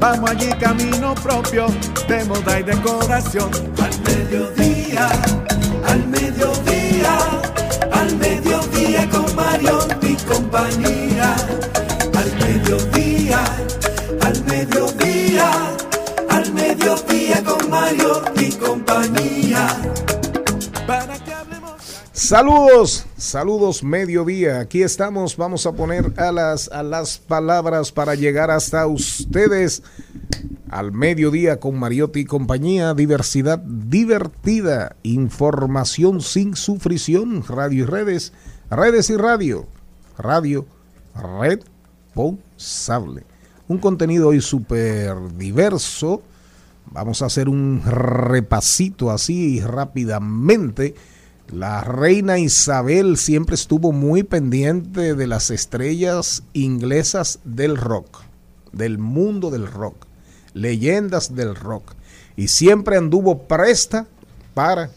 Vamos allí camino propio de moda y decoración. Al mediodía, al mediodía, al mediodía con Mario y compañía. Al mediodía, al mediodía, al mediodía con Mario y compañía. Para. Saludos, saludos mediodía. Aquí estamos, vamos a poner alas a las palabras para llegar hasta ustedes al mediodía con Mariotti y compañía. Diversidad divertida, información sin sufrición, radio y redes, redes y radio, radio responsable. Un contenido hoy súper diverso. Vamos a hacer un repasito así rápidamente. La reina Isabel siempre estuvo muy pendiente de las estrellas inglesas del rock, del mundo del rock, leyendas del rock. Y siempre anduvo presta para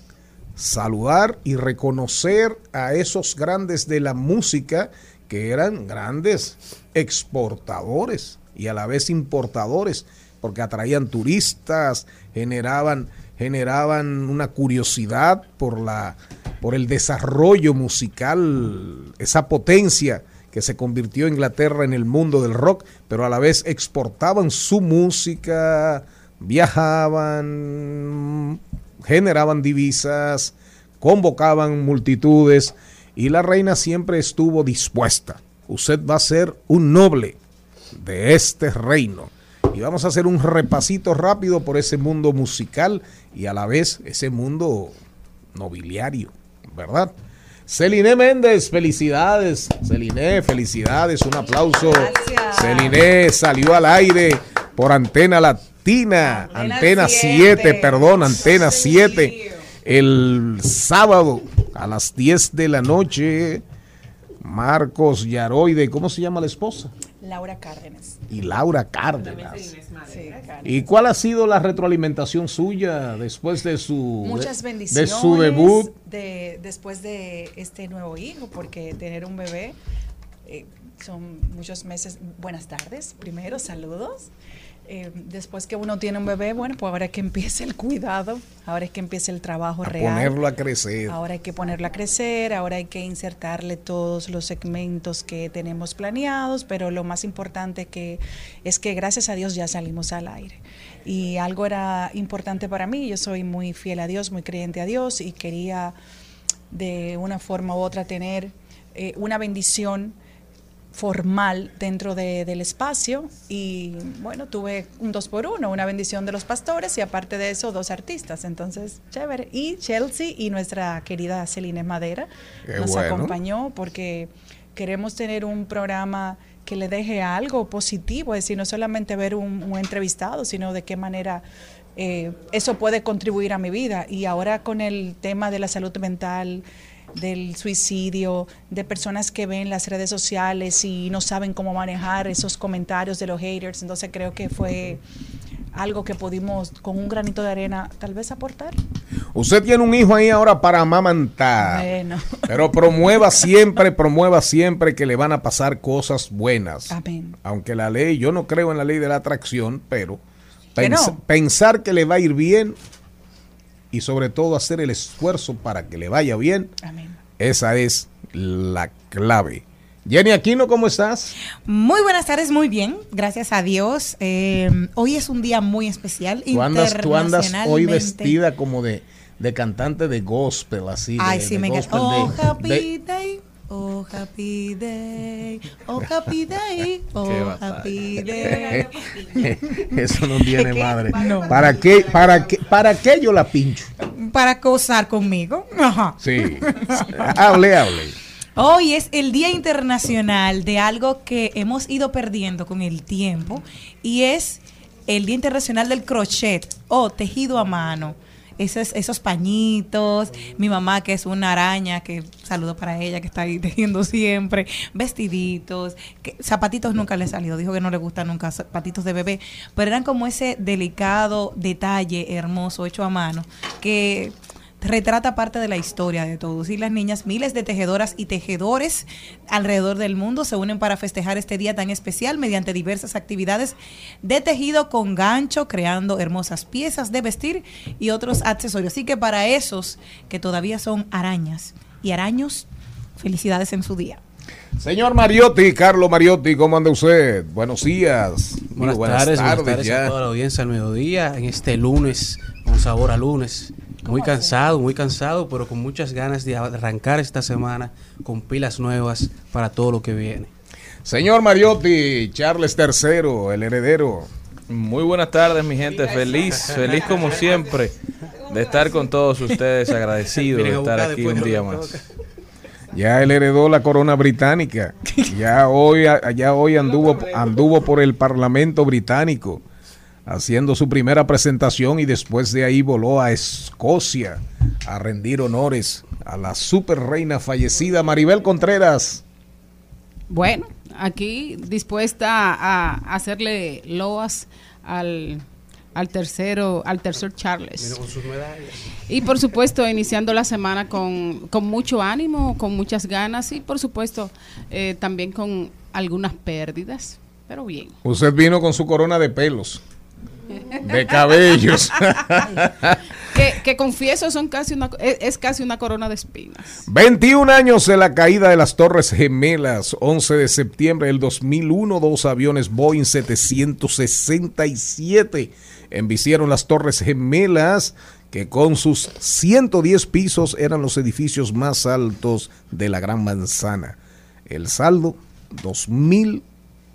saludar y reconocer a esos grandes de la música que eran grandes exportadores y a la vez importadores, porque atraían turistas, generaban, generaban una curiosidad por la por el desarrollo musical, esa potencia que se convirtió Inglaterra en el mundo del rock, pero a la vez exportaban su música, viajaban, generaban divisas, convocaban multitudes y la reina siempre estuvo dispuesta. Usted va a ser un noble de este reino. Y vamos a hacer un repasito rápido por ese mundo musical y a la vez ese mundo nobiliario. ¿verdad? Celine Méndez, felicidades. Celine, felicidades, un aplauso. Gracias. Celine salió al aire por Antena Latina, Antena Antena 7, 7, perdón, Antena Sí. 7, el sábado a las 10 de la noche. Marcos Yaroide, ¿cómo se llama la esposa? Laura Cárdenas. Y Laura Cárdenas. Sí, Cárdenas. ¿Y cuál ha sido la retroalimentación suya después de su Muchas de- bendiciones. de su debut? de- después de este nuevo hijo, porque tener un bebé eh, son muchos meses. Buenas tardes, primero, saludos. Eh, después que uno tiene un bebé, bueno, pues ahora es que empiece el cuidado, ahora es que empiece el trabajo A real. ponerlo a crecer. Ahora hay que ponerla a crecer, ahora hay que insertarle todos los segmentos que tenemos planeados, pero lo más importante que es que gracias a Dios ya salimos al aire. Y algo era importante para mí, yo soy muy fiel a Dios, muy creyente a Dios y quería de una forma u otra tener eh, una bendición formal dentro de- del espacio y bueno, tuve un dos por uno, una bendición de los pastores y aparte de eso dos artistas, entonces chévere. Y Chelsea y nuestra querida Celine Madera Qué nos bueno. acompañó porque queremos tener un programa que le deje algo positivo, es decir, no solamente ver un, un entrevistado, sino de qué manera eh, eso puede contribuir a mi vida. Y ahora con el tema de la salud mental, del suicidio, de personas que ven las redes sociales y no saben cómo manejar esos comentarios de los haters. Entonces creo que fue algo que pudimos con un granito de arena tal vez aportar. Usted tiene un hijo ahí ahora para amamantar. Bueno. Pero promueva siempre, promueva siempre que le van a pasar cosas buenas. Amén. Aunque la ley, yo no creo en la ley de la atracción, pero ¿Que pens- no? pensar que le va a ir bien y sobre todo hacer el esfuerzo para que le vaya bien, Amén. esa es la clave. Jenny Aquino, ¿cómo estás? Muy buenas tardes, muy bien, gracias a Dios. Eh, hoy es un día muy especial. Tú andas, tú andas hoy vestida como de, de cantante de gospel, así. Ay, de sí, me encanta. gospel, Oh, de- happy day. Oh, happy day. Oh, happy day. Oh, happy day. Eso no tiene madre. ¿Para qué, para qué, para qué yo la pincho? Para gozar conmigo. Ajá. Sí. hable, hable. Hoy es el Día Internacional de algo que hemos ido perdiendo con el tiempo y es el Día Internacional del Crochet o tejido a mano. Esos, pañitos, mi mamá que es una araña, que saludo para ella, que está ahí tejiendo siempre, vestiditos, zapatitos nunca le salió, dijo que no le gustan nunca zapatitos de bebé, pero eran como ese delicado detalle hermoso hecho a mano, que retrata parte de la historia de todos. Y las niñas, miles de tejedoras y tejedores alrededor del mundo se unen para festejar este día tan especial mediante diversas actividades de tejido con gancho, creando hermosas piezas de vestir y otros accesorios. Así que para esos que todavía son arañas y araños, felicidades en su día. Señor Mariotti, Carlos Mariotti, ¿cómo anda usted? Buenos días. Buenas, Digo, tardes, buenas tardes ya. a toda la audiencia al mediodía, en este lunes, con sabor a lunes. Muy cansado, muy cansado, pero con muchas ganas de arrancar esta semana con pilas nuevas para todo lo que viene. Señor Mariotti, Charles III, el heredero. Muy buenas tardes, mi gente. Feliz, feliz como siempre de estar con todos ustedes. Agradecido de estar aquí un día más. Ya él heredó la corona británica. Ya hoy, ya hoy anduvo, anduvo por el Parlamento británico haciendo su primera presentación y después de ahí voló a Escocia a rendir honores a la super reina fallecida Maribel Contreras. Bueno, aquí dispuesta a hacerle loas al, al tercero, al tercer Charles. Vino con sus medallas. Y por supuesto, iniciando la semana con, con mucho ánimo, con muchas ganas y por supuesto eh, también con algunas pérdidas, pero bien. Usted vino con su corona de pelos, de cabellos. Que, que confieso, son casi una, es, es casi una corona de espinas. 21 años de la caída de las Torres Gemelas, 11 de septiembre del 2001, dos aviones Boeing 767 embistieron las Torres Gemelas, que con sus 110 pisos eran los edificios más altos de la Gran Manzana. El saldo,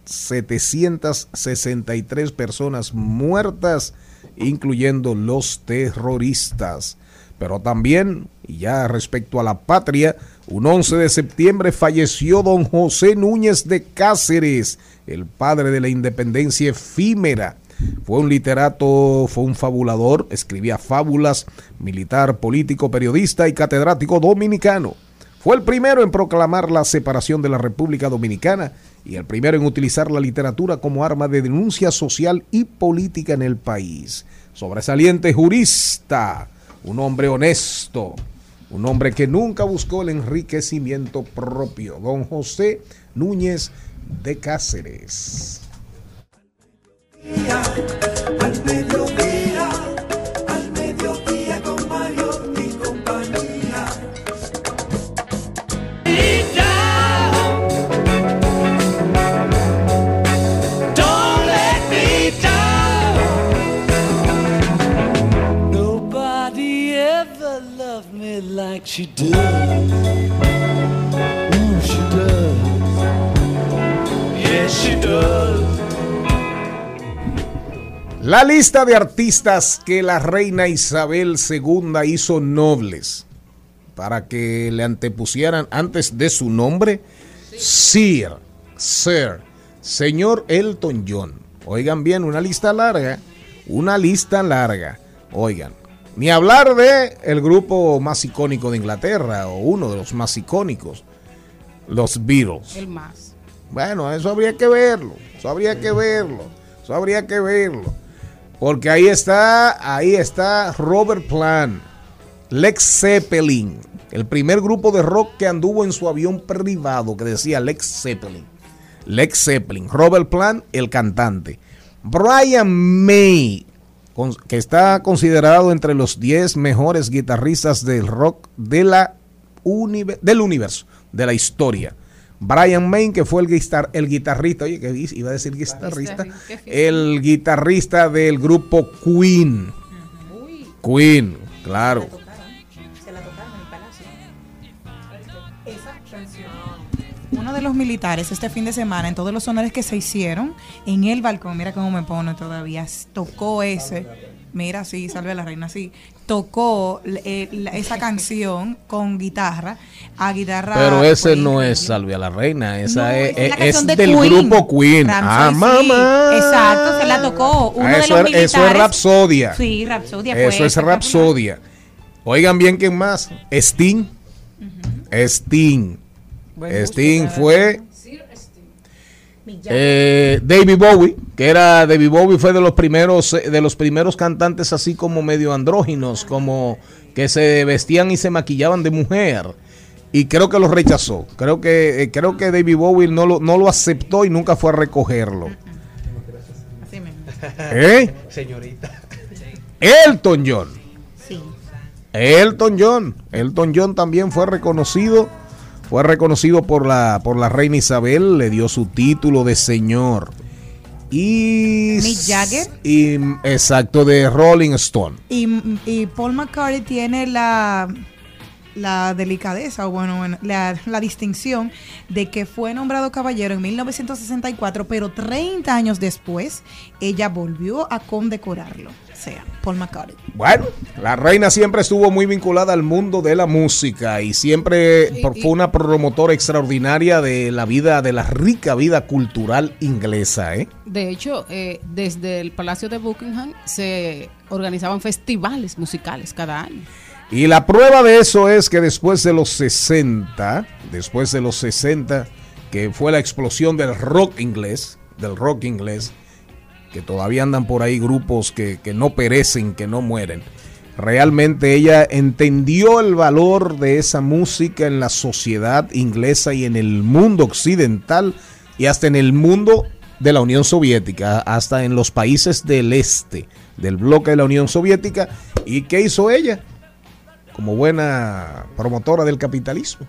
2.763 personas muertas, incluyendo los terroristas. Pero también, y ya respecto a la patria, un 11 de septiembre falleció don José Núñez de Cáceres, el padre de la independencia efímera. Fue un literato, fue un fabulador, escribía fábulas, militar, político, periodista y catedrático dominicano. Fue el primero en proclamar la separación de la República Dominicana y el primero en utilizar la literatura como arma de denuncia social y política en el país. Sobresaliente jurista, un hombre honesto, un hombre que nunca buscó el enriquecimiento propio, don José Núñez de Cáceres. She does. She does. Yes, she does. La lista de artistas que la reina Isabel II hizo nobles para que le antepusieran antes de su nombre, Sir, Sir, señor Elton John. Oigan bien, una lista larga, una lista larga. Oigan, ni hablar de el grupo más icónico de Inglaterra o uno de los más icónicos, los Beatles. El más. Bueno, eso habría que verlo, eso habría que verlo, eso habría que verlo. Porque ahí está, ahí está Robert Plant, Lex Zeppelin, el primer grupo de rock que anduvo en su avión privado que decía Lex Zeppelin. Lex Zeppelin, Robert Plant, el cantante. Brian May, que está considerado entre los 10 mejores guitarristas del rock de la del universo, de la historia. Brian May, que fue el, guitar- el guitarrista, oye, que iba a decir guitarrista, el guitarrista del grupo Queen. Queen, claro. De los militares este fin de semana, en todos los honores que se hicieron, en el balcón, mira cómo me pone todavía, tocó ese, mira, sí, salve a la reina, sí, tocó eh, la- esa canción con guitarra, a guitarra. Pero ese no es Salve a la Reina, esa No, es, es de del Queen. grupo Queen. Ramsey, ah, sí, mamá. exacto, se la tocó uno Ah, de eso, los es- militares. eso es Rapsodia. Sí, Rapsodia fue Eso es. Rapsodia. Oigan bien, ¿quién más? Sting. Sting. Sting fue eh, David Bowie, que era David Bowie fue de los primeros eh, de los primeros cantantes así como medio andróginos, como que se vestían y se maquillaban de mujer. Y creo que lo rechazó. Creo que eh, creo que David Bowie no lo, no lo aceptó y nunca fue a recogerlo. Así mismo. ¿Eh? Señorita. Elton John. Sí. Elton John. Elton John también fue reconocido. Fue reconocido por la, por la reina Isabel. Le dio su título de señor. Y. Mick Jagger. Y, exacto, de Rolling Stone. Y, y Paul McCartney tiene la, la delicadeza, o bueno, bueno, la, la distinción de que fue nombrado caballero en 1964, pero 30 años después ella volvió a condecorarlo. Sea, Paul McCartney. Bueno, la reina siempre estuvo muy vinculada al mundo de la música y siempre Y- por- y- fue una promotora extraordinaria de la vida, de la rica vida cultural inglesa, ¿eh? De hecho, eh, desde el Palacio de Buckingham se organizaban festivales musicales cada año. Y la prueba de eso es que después de los 60, después de los 60, que fue la explosión del rock inglés, del rock inglés, que todavía andan por ahí grupos que, que no perecen, que no mueren. Realmente ella entendió el valor de esa música en la sociedad inglesa y en el mundo occidental y hasta en el mundo de la Unión Soviética, hasta en los países del este, del bloque de la Unión Soviética. ¿Y qué hizo ella? como buena promotora del capitalismo,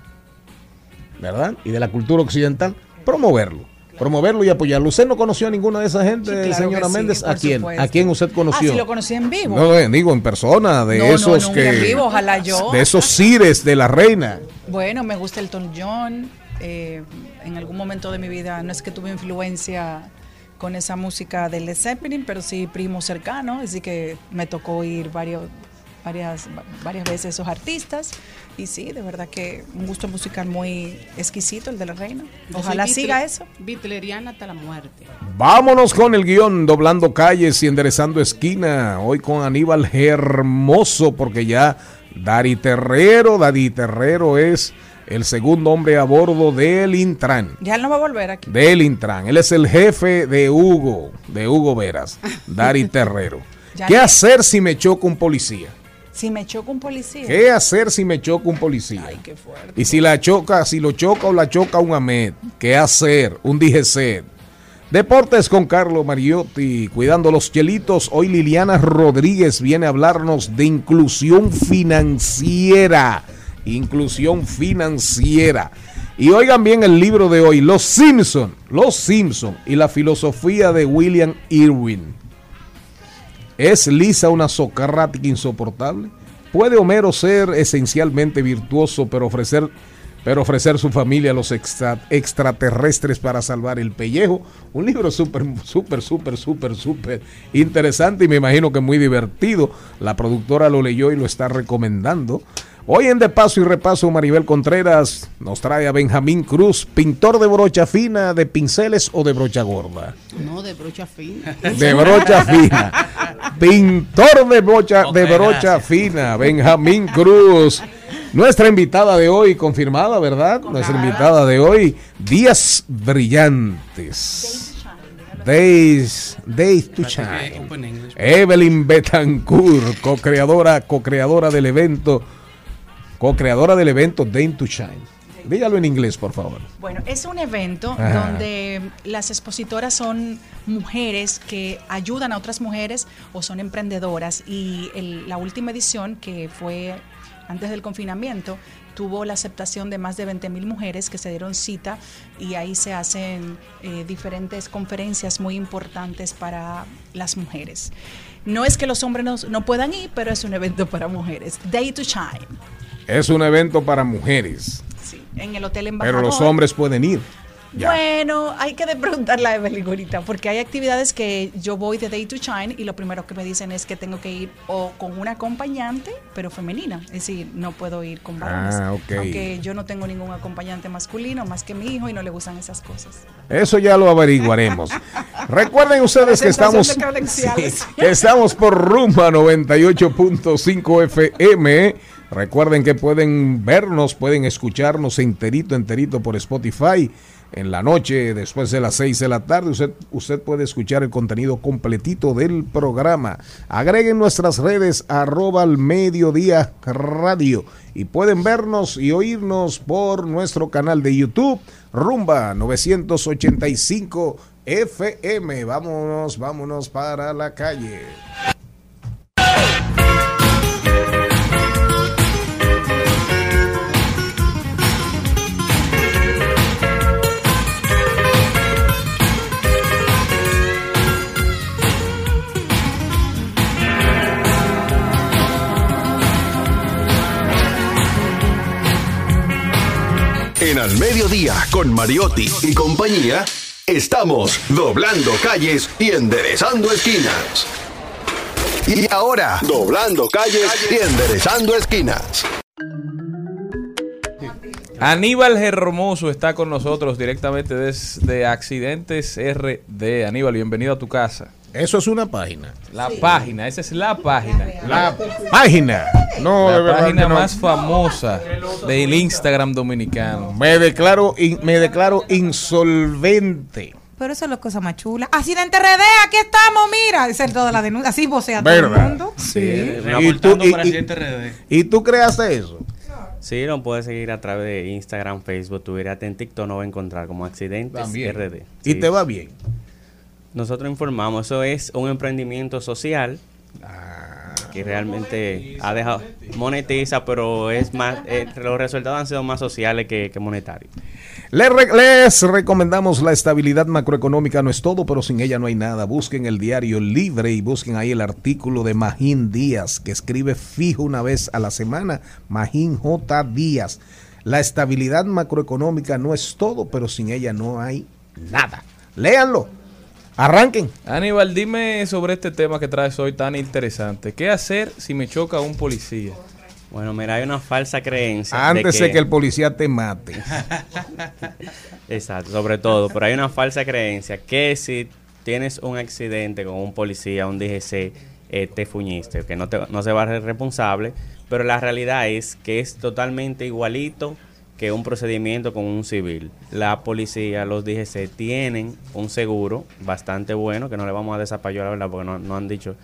¿verdad? Y de la cultura occidental, promoverlo, promoverlo y apoyarlo. ¿Usted no conoció a ninguna de esa gente, Sí, claro señora sí, Méndez? ¿A quién? supuesto. ¿A quién usted conoció? Ah, sí lo conocí en vivo. No, eh, digo en persona, de No, no, esos nunca que... en vivo, ojalá yo. De esos cires de la reina. Bueno, me gusta Elton John. eh, en algún momento de mi vida no es que tuve influencia con esa música de Led Zeppelin, pero sí primo cercano, así que me tocó ir varios, varias, varias veces esos artistas. Y sí, de verdad que un gusto musical muy exquisito el de la reina. Ojalá siga eso. Bitleriana hasta la muerte. Vámonos con el guion, doblando calles y enderezando esquina. Hoy con Aníbal Hermoso, porque ya Dari Terrero, Dari Terrero es el segundo hombre a bordo del Intran. Ya él no va a volver aquí. Del Intran. Él es el jefe de Hugo, de Hugo Veras, Dari Terrero. ¿Qué hacer si me choca un policía? Si me choca un policía. ¿Qué hacer si me choca un policía? Ay, qué fuerte. Y si la choca, si lo choca o la choca un AMED, ¿qué hacer? Un DGC. Deportes con Carlos Mariotti, cuidando los chelitos. Hoy Liliana Rodríguez viene a hablarnos de inclusión financiera. Inclusión financiera. Y oigan bien el libro de hoy, Los Simpson, Los Simpson y la filosofía de William Irwin. ¿Es Lisa una socrática insoportable? ¿Puede Homero ser esencialmente virtuoso, pero ofrecer, pero ofrecer su familia a los extra- extraterrestres para salvar el pellejo? Un libro súper, súper, súper, súper, súper interesante y me imagino que muy divertido. La productora lo leyó y lo está recomendando. Hoy en De Paso y Repaso, Maribel Contreras nos trae a Benjamín Cruz, pintor de brocha fina, de pinceles o de brocha gorda. No, de brocha fina. De brocha fina. Pintor de brocha, de brocha gracias. fina, Benjamín Cruz. Nuestra invitada de hoy, confirmada, ¿verdad? Nuestra invitada de hoy, Días Brillantes. Days, Days to Shine. Evelyn Betancourt, co-creadora, co-creadora del evento, co-creadora del evento Day to Shine. Dígalo en inglés, por favor. Bueno, es un evento Ajá. donde las expositoras son mujeres que ayudan a otras mujeres o son emprendedoras y el- la última edición que fue antes del confinamiento tuvo la aceptación de más de 20 mil mujeres que se dieron cita y ahí se hacen eh, diferentes conferencias muy importantes para las mujeres. No es que los hombres no, no puedan ir, pero es un evento para mujeres. Day to Shine, Es un evento para mujeres, sí, en el Hotel Embajador. pero los hombres pueden ir. Ya. Bueno, hay que preguntarle a Evelyn ahorita, porque hay actividades que yo voy de Day to Shine y lo primero que me dicen es que tengo que ir o con una acompañante, pero femenina. Es decir, no puedo ir con varones. Ah, ok. Aunque yo no tengo ningún acompañante masculino más que mi hijo y no le gustan esas cosas. Eso ya lo averiguaremos. Recuerden ustedes que estamos. Sí, que estamos por Rumba 98.5 FM. Recuerden que pueden vernos, pueden escucharnos enterito, enterito por Spotify. En la noche, después de las 6 de la tarde, usted, usted puede escuchar el contenido completito del programa. Agreguen nuestras redes arroba al mediodía radio y pueden vernos y oírnos por nuestro canal de YouTube Rumba 985 FM. Vámonos, vámonos para la calle. En Al Mediodía, con Mariotti y compañía, estamos doblando calles y enderezando esquinas. Y ahora, doblando calles y enderezando esquinas. Aníbal Hermoso está con nosotros directamente desde Accidentes RD. Aníbal, bienvenido a tu casa. Eso es una página. La página, esa es la página. La página. No, de la verdad página no. más famosa del Instagram dominicano. Me declaro, in- me declaro insolvente. Pero eso es la cosa más chula. Accidente RD, aquí estamos, mira. Es toda la denuncia. Así vocea todo el ¿Verdad? mundo. Sí. Eh, Y tú- y- para y- Accidente RD. ¿Y tú creaste eso? Sí, nos puede seguir a través de Instagram, Facebook, Twitter, en TikTok nos va a encontrar como Accidentes También. RD. Y Sí. te va bien. Nosotros informamos, eso es un emprendimiento social Ah. que realmente ha dejado monetiza, pero es más eh, los resultados han sido más sociales que, que monetarios. Les, re- les recomendamos la estabilidad macroeconómica, no es todo, pero sin ella no hay nada. Busquen el diario libre y busquen ahí el artículo de Magín Díaz, que escribe fijo una vez a la semana. Magín J. Díaz. La estabilidad macroeconómica no es todo, pero sin ella no hay nada. Léanlo. Arranquen. Aníbal, dime sobre este tema que traes hoy tan interesante. ¿Qué hacer si me choca un policía? Bueno, mira, hay una falsa creencia. Antes de que el policía te mate. Exacto, sobre todo, pero hay una falsa creencia que si tienes un accidente con un policía, un DGC, eh, te fuñiste, que no, te, no se va a ser responsable, pero la realidad es que es totalmente igualito que un procedimiento con un civil. La policía, los DGC tienen un seguro bastante bueno, que no le vamos a desapayar la verdad, porque no, no han dicho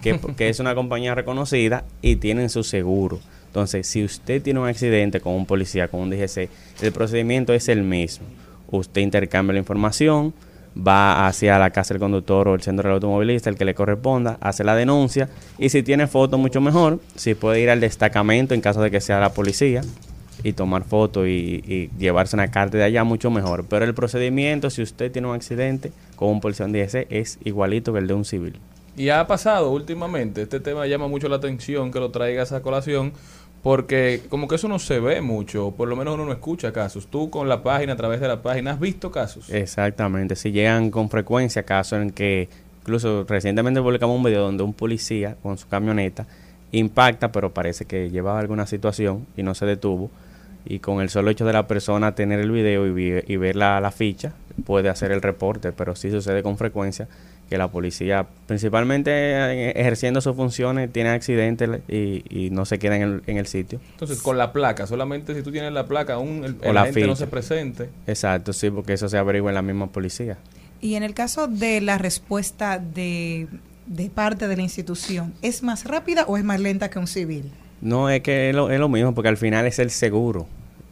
que, que es una compañía reconocida y tienen su seguro. Entonces, si usted tiene un accidente con un policía, con un DGC, el procedimiento es el mismo. Usted intercambia la información, va hacia la casa del conductor o el centro del automovilista, el que le corresponda, hace la denuncia y si tiene foto mucho mejor, si puede ir al destacamento en caso de que sea la policía y tomar foto y, y llevarse una carta de allá mucho mejor. Pero el procedimiento, si usted tiene un accidente con un policía en DGC, es igualito que el de un civil. Y ha pasado últimamente, este tema llama mucho la atención que lo traigas a colación, porque como que eso no se ve mucho, por lo menos uno no escucha casos. Tú con la página, a través de la página, ¿has visto casos? Exactamente, si llegan con frecuencia casos en que, incluso recientemente publicamos un video donde un policía con su camioneta impacta, pero parece que llevaba alguna situación y no se detuvo. Y con el solo hecho de la persona tener el video y, vi- y ver la, la ficha, puede hacer el reporte, pero sí sucede con frecuencia que la policía, principalmente eh, ejerciendo sus funciones, tiene accidentes y, y no se queda en el, en el sitio. Entonces, con la placa, solamente si tú tienes la placa, aún el, O el la agente no se presente. Exacto, sí, porque eso se averigua en la misma policía. Y en el caso de la respuesta de, de parte de la institución, ¿es más rápida o es más lenta que un civil? No, es que es lo, es lo mismo, porque al final es el seguro.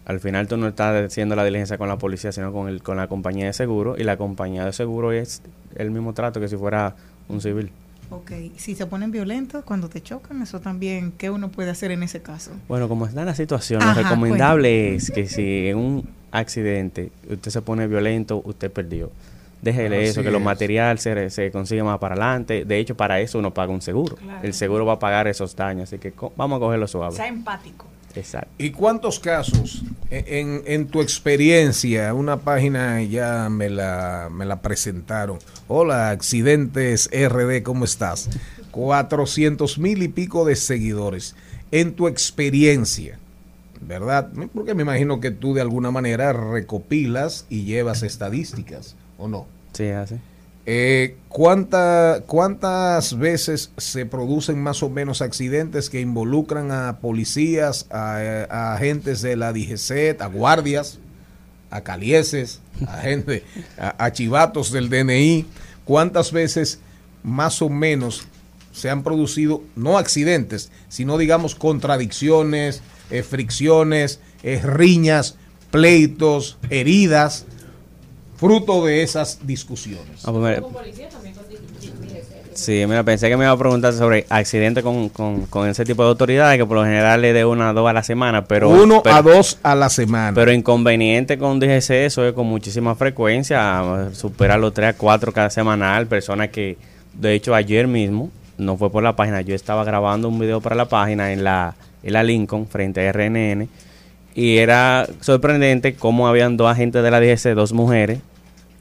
Al final tú no estás haciendo la diligencia con la policía, sino con, el, con la compañía de seguro. Y la compañía de seguro es el mismo trato que si fuera un civil. Ok, si se ponen violentos cuando te chocan, eso también, ¿qué uno puede hacer en ese caso? Bueno, como está la situación, Ajá, lo recomendable es que si en un accidente usted se pone violento, usted perdió. Déjele Así eso, que los es. materiales se, se consigue más para adelante. De hecho, para eso uno paga un seguro. El seguro va a pagar esos daños, así que vamos a cogerlo suave. empático. Exacto. ¿Y cuántos casos e, en, en tu experiencia? Una página ya me la, me la presentaron. Hola, Accidentes RD, ¿cómo estás? 400 mil y pico de seguidores. En tu experiencia, ¿verdad? Porque me imagino que tú de alguna manera recopilas y llevas estadísticas, ¿o no? Sí, así. Eh, ¿cuánta- ¿Cuántas veces se producen más o menos accidentes que involucran a policías, a, a agentes de la DGC, a guardias, a calieses, a gente, a, a chivatos del DNI? ¿Cuántas veces más o menos se han producido, no accidentes, sino digamos contradicciones, eh, fricciones, eh, riñas, pleitos, heridas, fruto de esas discusiones? Ah, pues mira, Sí, mira, pensé que me iba a preguntar sobre accidentes con, con, con ese tipo de autoridades, que por lo general es de una a dos a la semana, pero... Uno pero- a dos a la semana. Pero inconveniente con DGC, eso es con muchísima frecuencia, supera los 3 a 4 cada semanal, personas que, de hecho, ayer mismo, no fue por la página, yo estaba grabando un video para la página en la, en la Lincoln, frente a RNN, y era sorprendente cómo habían dos agentes de la DGC, dos mujeres,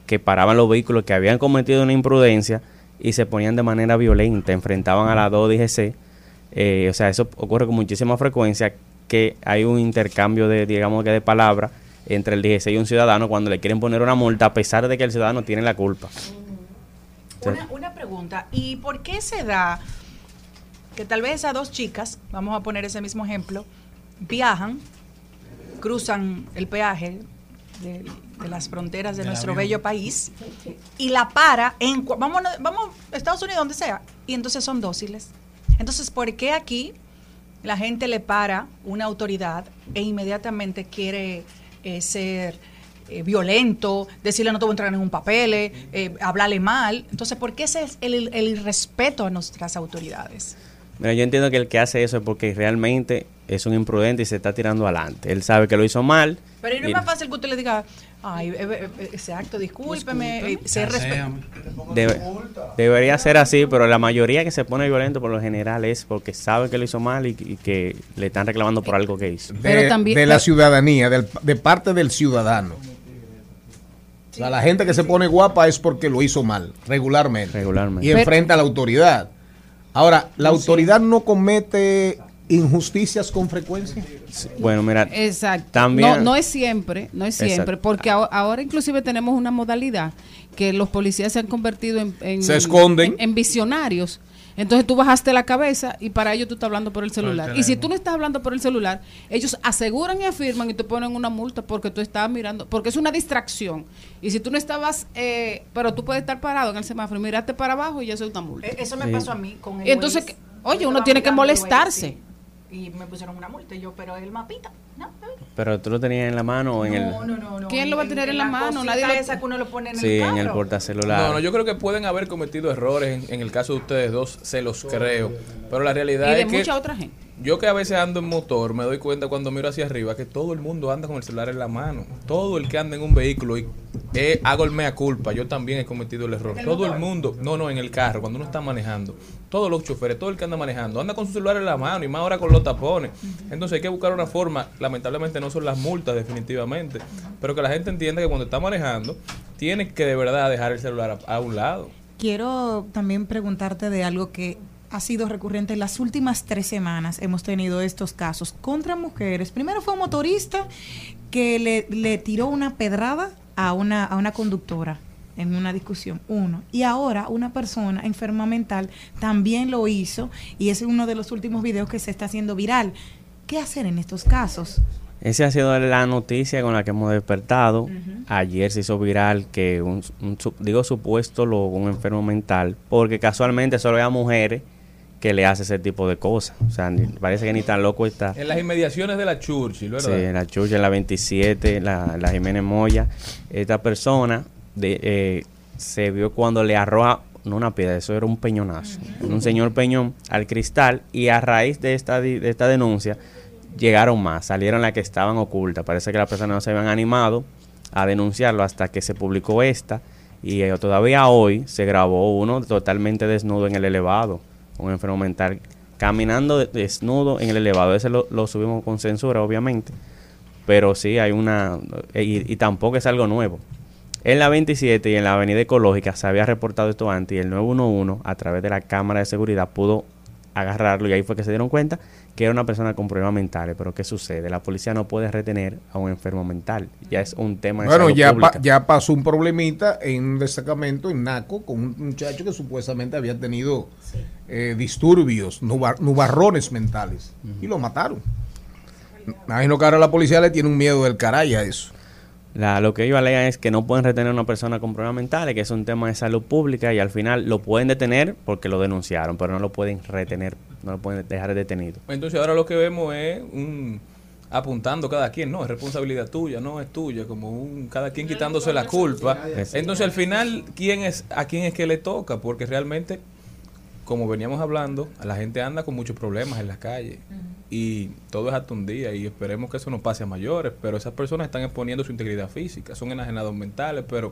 que paraban los vehículos que habían cometido una imprudencia y se ponían de manera violenta, enfrentaban a las dos DGC. Eh, o sea, eso ocurre con muchísima frecuencia, que hay un intercambio de, digamos que de palabras entre el DGC y un ciudadano cuando le quieren poner una multa a pesar de que el ciudadano tiene la culpa. Una, una pregunta, ¿y por qué se da que tal vez esas dos chicas, vamos a poner ese mismo ejemplo, viajan, cruzan el peaje de, de las fronteras de nuestro bello país y la para en, vamos, a- vamos a Estados Unidos, donde sea, y entonces son dóciles? Entonces, ¿por qué aquí la gente le para una autoridad e inmediatamente quiere eh, ser eh, violento, decirle no te voy a entrar en un papel, eh, eh, hablarle mal. Entonces, ¿por qué ese es el, el irrespeto a nuestras autoridades? Mira, yo entiendo que el que hace eso es porque realmente es un imprudente y se está tirando adelante. Él sabe que lo hizo mal. Pero ¿y no es más fácil que usted le diga, ay, eh, eh, eh, exacto, discúlpeme, eh, ser respetuoso. debe- debería ser así, pero la mayoría que se pone violento por lo general es porque sabe que lo hizo mal y, y que le están reclamando por algo que hizo. de, Pero también- de la ciudadanía, del- de parte del ciudadano. O sea, la gente que se pone guapa es porque lo hizo mal, regularmente. Regularmente. Y enfrenta a la autoridad. Ahora, ¿la autoridad no comete injusticias con frecuencia? Bueno, mira, Exacto. También- no, no es siempre, no es siempre, Exacto. porque aho- ahora inclusive tenemos una modalidad que los policías se han convertido en, en- Se esconden. en, en visionarios. Entonces tú bajaste la cabeza y para ello tú estás hablando por el celular. y si tú no estás hablando por el celular, ellos aseguran y afirman y te ponen una multa porque tú estás mirando, porque es una distracción. Y si tú no estabas, eh, pero tú puedes estar parado en el semáforo, miraste para abajo y eso es una multa. Eh, Eso me Sí. pasó a mí con el Y entonces, Waze. oye, uno tiene que molestarse. Sí, Y me pusieron una multa y yo, pero el mapita, no, no, pero tú lo tenías en la mano o en el... no, no, no. ¿Quién lo va a tener en la mano? Nadie lo- esa que uno lo pone en Sí, el en el carro. portacelular. No, no, yo creo que pueden haber cometido errores en, en el caso de ustedes dos, se los creo. Pero la realidad Y de es que mucha otra gente. yo que a veces ando en motor, me doy cuenta cuando miro hacia arriba que todo el mundo anda con el celular en la mano. Todo el que anda en un vehículo y eh, hago el mea culpa, yo también he cometido el error. todo el mundo, no, no, en el carro, cuando uno está manejando. Todos los choferes, todo el que anda manejando, anda con su celular en la mano y más ahora con los tapones. Entonces hay que buscar una forma, lamentablemente no son las multas definitivamente, pero que la gente entienda que cuando está manejando, tiene que de verdad dejar el celular a, a un lado. Quiero también preguntarte de algo que ha sido recurrente en las últimas tres semanas. Hemos tenido estos casos contra mujeres. Primero fue un motorista que le, le tiró una pedrada a una, a una conductora en una discusión, uno. Y ahora una persona enferma mental también lo hizo y es uno de los últimos videos que se está haciendo viral. ¿Qué hacer en estos casos? Esa ha sido la noticia con la que hemos despertado. Ayer se hizo viral que un, un digo supuesto loco, un enfermo mental, porque casualmente solo hay mujeres que le hace ese tipo de cosas. O sea, ni- parece que ni tan loco está. En las inmediaciones de la Churchill, Sí, ¿verdad? en la Chucha, en la 27, la, la Jiménez Moya. Esta persona de, eh, se vio cuando le arroja, no una piedra, eso era un peñonazo, un señor peñón al cristal y a raíz de esta, de esta denuncia llegaron más, salieron las que estaban ocultas. Parece que las personas no se habían animado a denunciarlo hasta que se publicó esta y eh, todavía hoy se grabó uno totalmente desnudo en el elevado, un enfermo mental caminando de- desnudo en el elevado. Ese lo, lo subimos con censura, obviamente, pero sí hay una y, y tampoco es algo nuevo. En la 27 y en la Avenida Ecológica se había reportado esto antes y el 911 a través de la cámara de seguridad pudo agarrarlo y ahí fue que se dieron cuenta que era una persona con problemas mentales. Pero ¿qué sucede? La policía no puede retener a un enfermo mental. Ya es un tema de Bueno, salud ya, pública. pa- ya pasó un problemita en un destacamento en Naco con un muchacho que supuestamente había tenido eh, disturbios, nubar- nubarrones mentales y lo mataron. Imagino que ahora la policía le tiene un miedo del caray a eso. La- lo que ellos alegan es que no pueden retener a una persona con problemas mentales, que es un tema de salud pública y al final lo pueden detener porque lo denunciaron, pero no lo pueden retener, no lo pueden dejar detenido. Entonces ahora lo que vemos es un apuntando cada quien, no, es responsabilidad tuya, no es tuya, como un cada quien quitándose la culpa. Entonces al final quién es a quién es que le toca, porque realmente como veníamos hablando, la gente anda con muchos problemas en la calle y todo es hasta un día y esperemos que eso no pase a mayores, pero esas personas están exponiendo su integridad física, son enajenados mentales, pero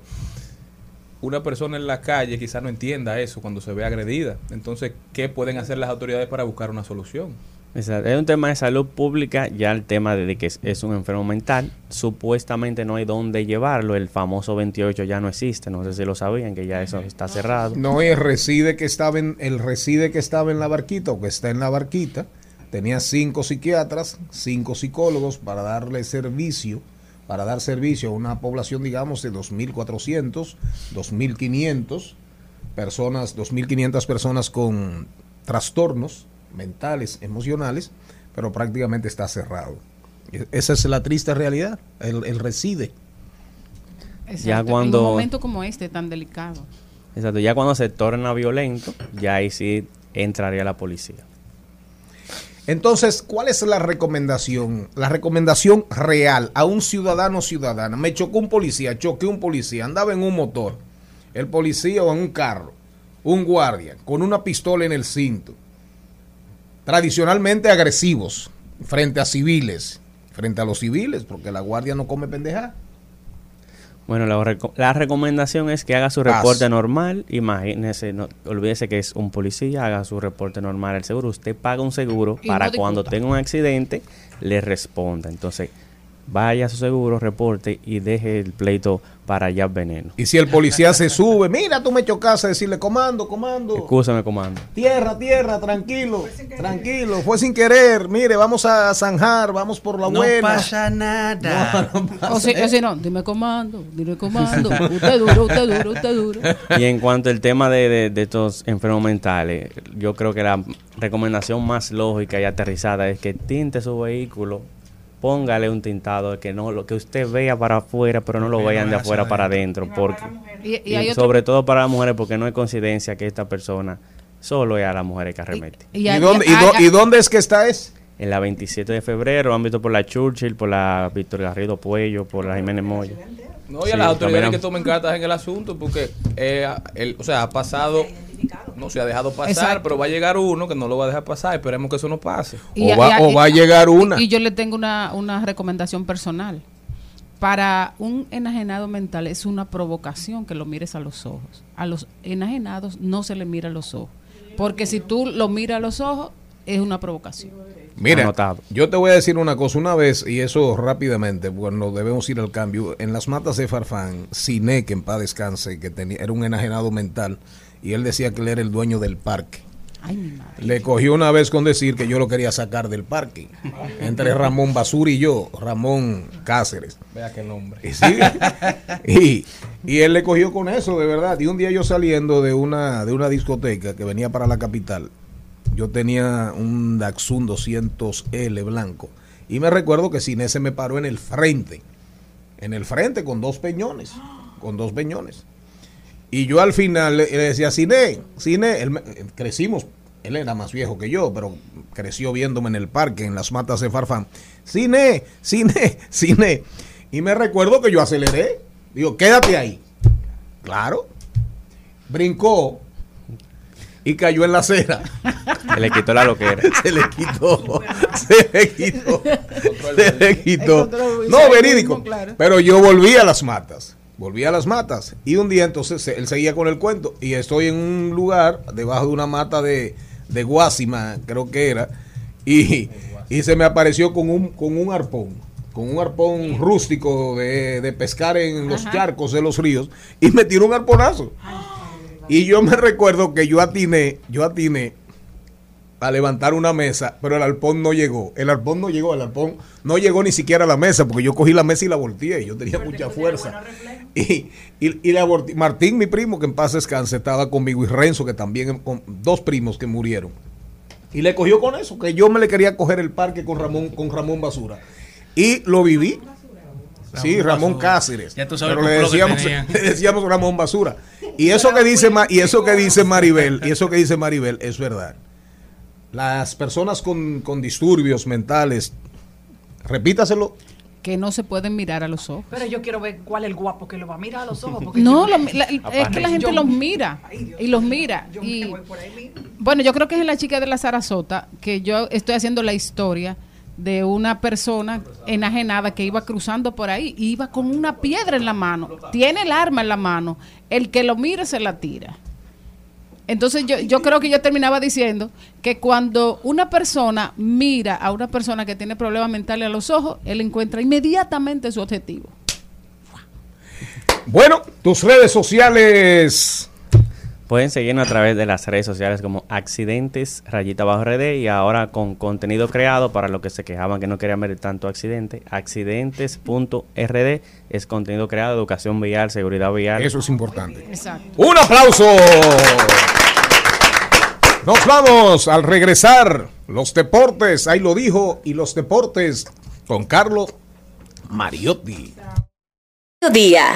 una persona en la calle quizás no entienda eso cuando se ve agredida. Entonces, ¿qué pueden hacer las autoridades para buscar una solución? Exacto. Es un tema de salud pública, ya el tema de que es, es un enfermo mental, supuestamente no hay dónde llevarlo, el famoso 28 ya no existe, no sé si lo sabían, que ya eso está cerrado. No, el reside que estaba en, el reside que estaba en la barquita o que está en la barquita, tenía cinco psiquiatras, cinco psicólogos para darle servicio, para dar servicio a una población, digamos, de 2.400, 2.500 personas, 2.500 personas con trastornos mentales, emocionales, pero prácticamente está cerrado. E- Esa es la triste realidad, el, el reside. Exacto, cuando- En un momento como este, tan delicado. Exacto, ya cuando se torna violento, ya ahí sí entraría la policía. Entonces, ¿cuál es la recomendación? La recomendación real a un ciudadano o ciudadana. Me chocó un policía, choqué un policía, andaba en un motor, el policía o en un carro, un guardia, con una pistola en el cinto. Tradicionalmente agresivos frente a civiles, frente a los civiles, porque la guardia no come pendeja. Bueno, la, reco- la recomendación es que haga su reporte normal. Imagínese, no, olvídese que es un policía, haga su reporte normal al seguro. Usted paga un seguro Y para no cuando tenga un accidente le responda. Entonces, vaya a su seguro, reporte y deje el pleito para allá veneno. Y si el policía se sube, mira, tú me chocaste, decirle, comando, comando. Excúsame, comando. Tierra, tierra, tranquilo, tranquilo, fue sin querer. Mire, vamos a zanjar, vamos por la No buena. pasa nada. No, no pasa- O si, o si no, dime comando, dime comando. Usted duro, usted duro, usted duro. Y en cuanto al tema de, de- de estos enfermos mentales, yo creo que la recomendación más lógica y aterrizada es que tinte su vehículo, póngale un tintado que no lo que usted vea para afuera, pero no lo Pero vean de afuera para adentro, porque Y, y y hay otro- sobre todo para las mujeres, porque no es coincidencia que esta persona solo es a las mujeres que arremete. y ¿Y, hay- dónde, y, hay- dó- hay- y dónde es que está es? En la 27 de febrero, han visto por la Churchill, por la Víctor Garrido Puello, por la Jiménez Moya. No, y a Sí, las autoridades también que tomen cartas en el asunto, porque, eh, el, o sea, ha pasado, no se ha dejado pasar, Exacto. pero va a llegar uno que no lo va a dejar pasar. Esperemos que eso no pase. y- o, va, y- o va a llegar una. Y yo le tengo una, una recomendación personal. Para un enajenado mental es una provocación que lo mires a los ojos. A los enajenados no se le mira a los ojos. Porque si tú lo miras a los ojos, es una provocación. Mira, Anotado. yo te voy a decir una cosa. Una vez, y eso rápidamente, bueno, debemos ir al cambio. En las matas de Farfán, Cine, que en paz descanse, que tenía, era un enajenado mental, y él decía que él era el dueño del parque. Ay, mi madre. Le cogió una vez con decir que yo lo quería sacar del parque. Entre Ramón Basura y yo, Ramón Cáceres. Vea qué nombre. Y, sí, y, y él le cogió con eso, de verdad. Y un día yo saliendo de una, de una discoteca que venía para la capital, yo tenía un Daxun 200L blanco Y me recuerdo que Cine se me paró en el frente, en el frente con dos peñones, con dos peñones. Y yo al final le, le decía, Cine, Cine, él me- crecimos, él era más viejo que yo, pero creció viéndome en el parque, en las matas de Farfán. Cine, Cine, Cine. Y me recuerdo que yo aceleré. Digo, quédate ahí. Claro. Brincó y cayó en la acera. Se le quitó la loquera. Se le quitó. Se le quitó. Se le quitó. No, verídico. Pero yo volví a las matas. Volví a las matas. Y un día entonces él seguía con el cuento. Y estoy en un lugar debajo de una mata de, de guásima, creo que era. Y, y se me apareció con un, con un arpón. Con un arpón rústico de, de pescar en los charcos de los ríos. Y me tiró un arponazo. Y yo me recuerdo que yo atiné, yo atiné a levantar una mesa, pero el arpón no llegó. El arpón no llegó, el arpón no llegó ni siquiera a la mesa, porque yo cogí la mesa y la volteé, y yo tenía mucha fuerza. Y, y, y la. Martín, mi primo, que en paz descanse, estaba conmigo, y Renzo, que también, con dos primos que murieron. Y le cogió con eso, que yo me le quería coger el parque con Ramón, con Ramón Basura. Y lo viví. Sí, Ramón Basura. Cáceres. Ya tú sabes Pero le decíamos, le decíamos Ramón Basura. Y eso que dice y eso que dice Maribel, y eso que dice Maribel es verdad. Las personas con, con disturbios mentales, repítaselo, Que no se pueden mirar a los ojos. Pero yo quiero ver cuál es el guapo que lo va a mirar a los ojos. Porque No, yo- lo- la- es que la gente Yo- los mira y los mira. Yo Y, voy por ahí mismo. bueno, yo creo que es en la chica de la Sarasota que yo estoy haciendo la historia de una persona enajenada que iba cruzando por ahí y iba con una piedra en la mano. Tiene el arma en la mano. El que lo mire se la tira. Entonces yo, yo creo que yo terminaba diciendo que cuando una persona mira a una persona que tiene problemas mentales a los ojos, él encuentra inmediatamente su objetivo. Bueno, tus redes sociales. Pueden seguirnos a través de las redes sociales como Accidentes, Rayita Bajo RD y ahora con contenido creado para los que se quejaban que no querían ver tanto accidente. Accidentes.rd es contenido creado, educación vial, seguridad vial. Eso es importante. Exacto. Un aplauso. Nos vamos al regresar. Los deportes, ahí lo dijo, y los deportes con Carlos Mariotti. Día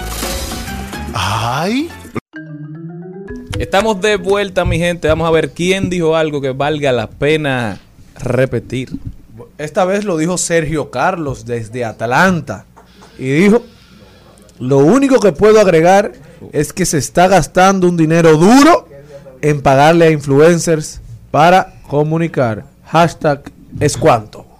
Estamos de vuelta, mi gente. Vamos a ver quién dijo algo que valga la pena repetir. Esta vez lo dijo Sergio Carlos desde Atlanta. Y dijo, lo único que puedo agregar es que se está gastando un dinero duro en pagarle a influencers para comunicar. Hashtag es cuánto.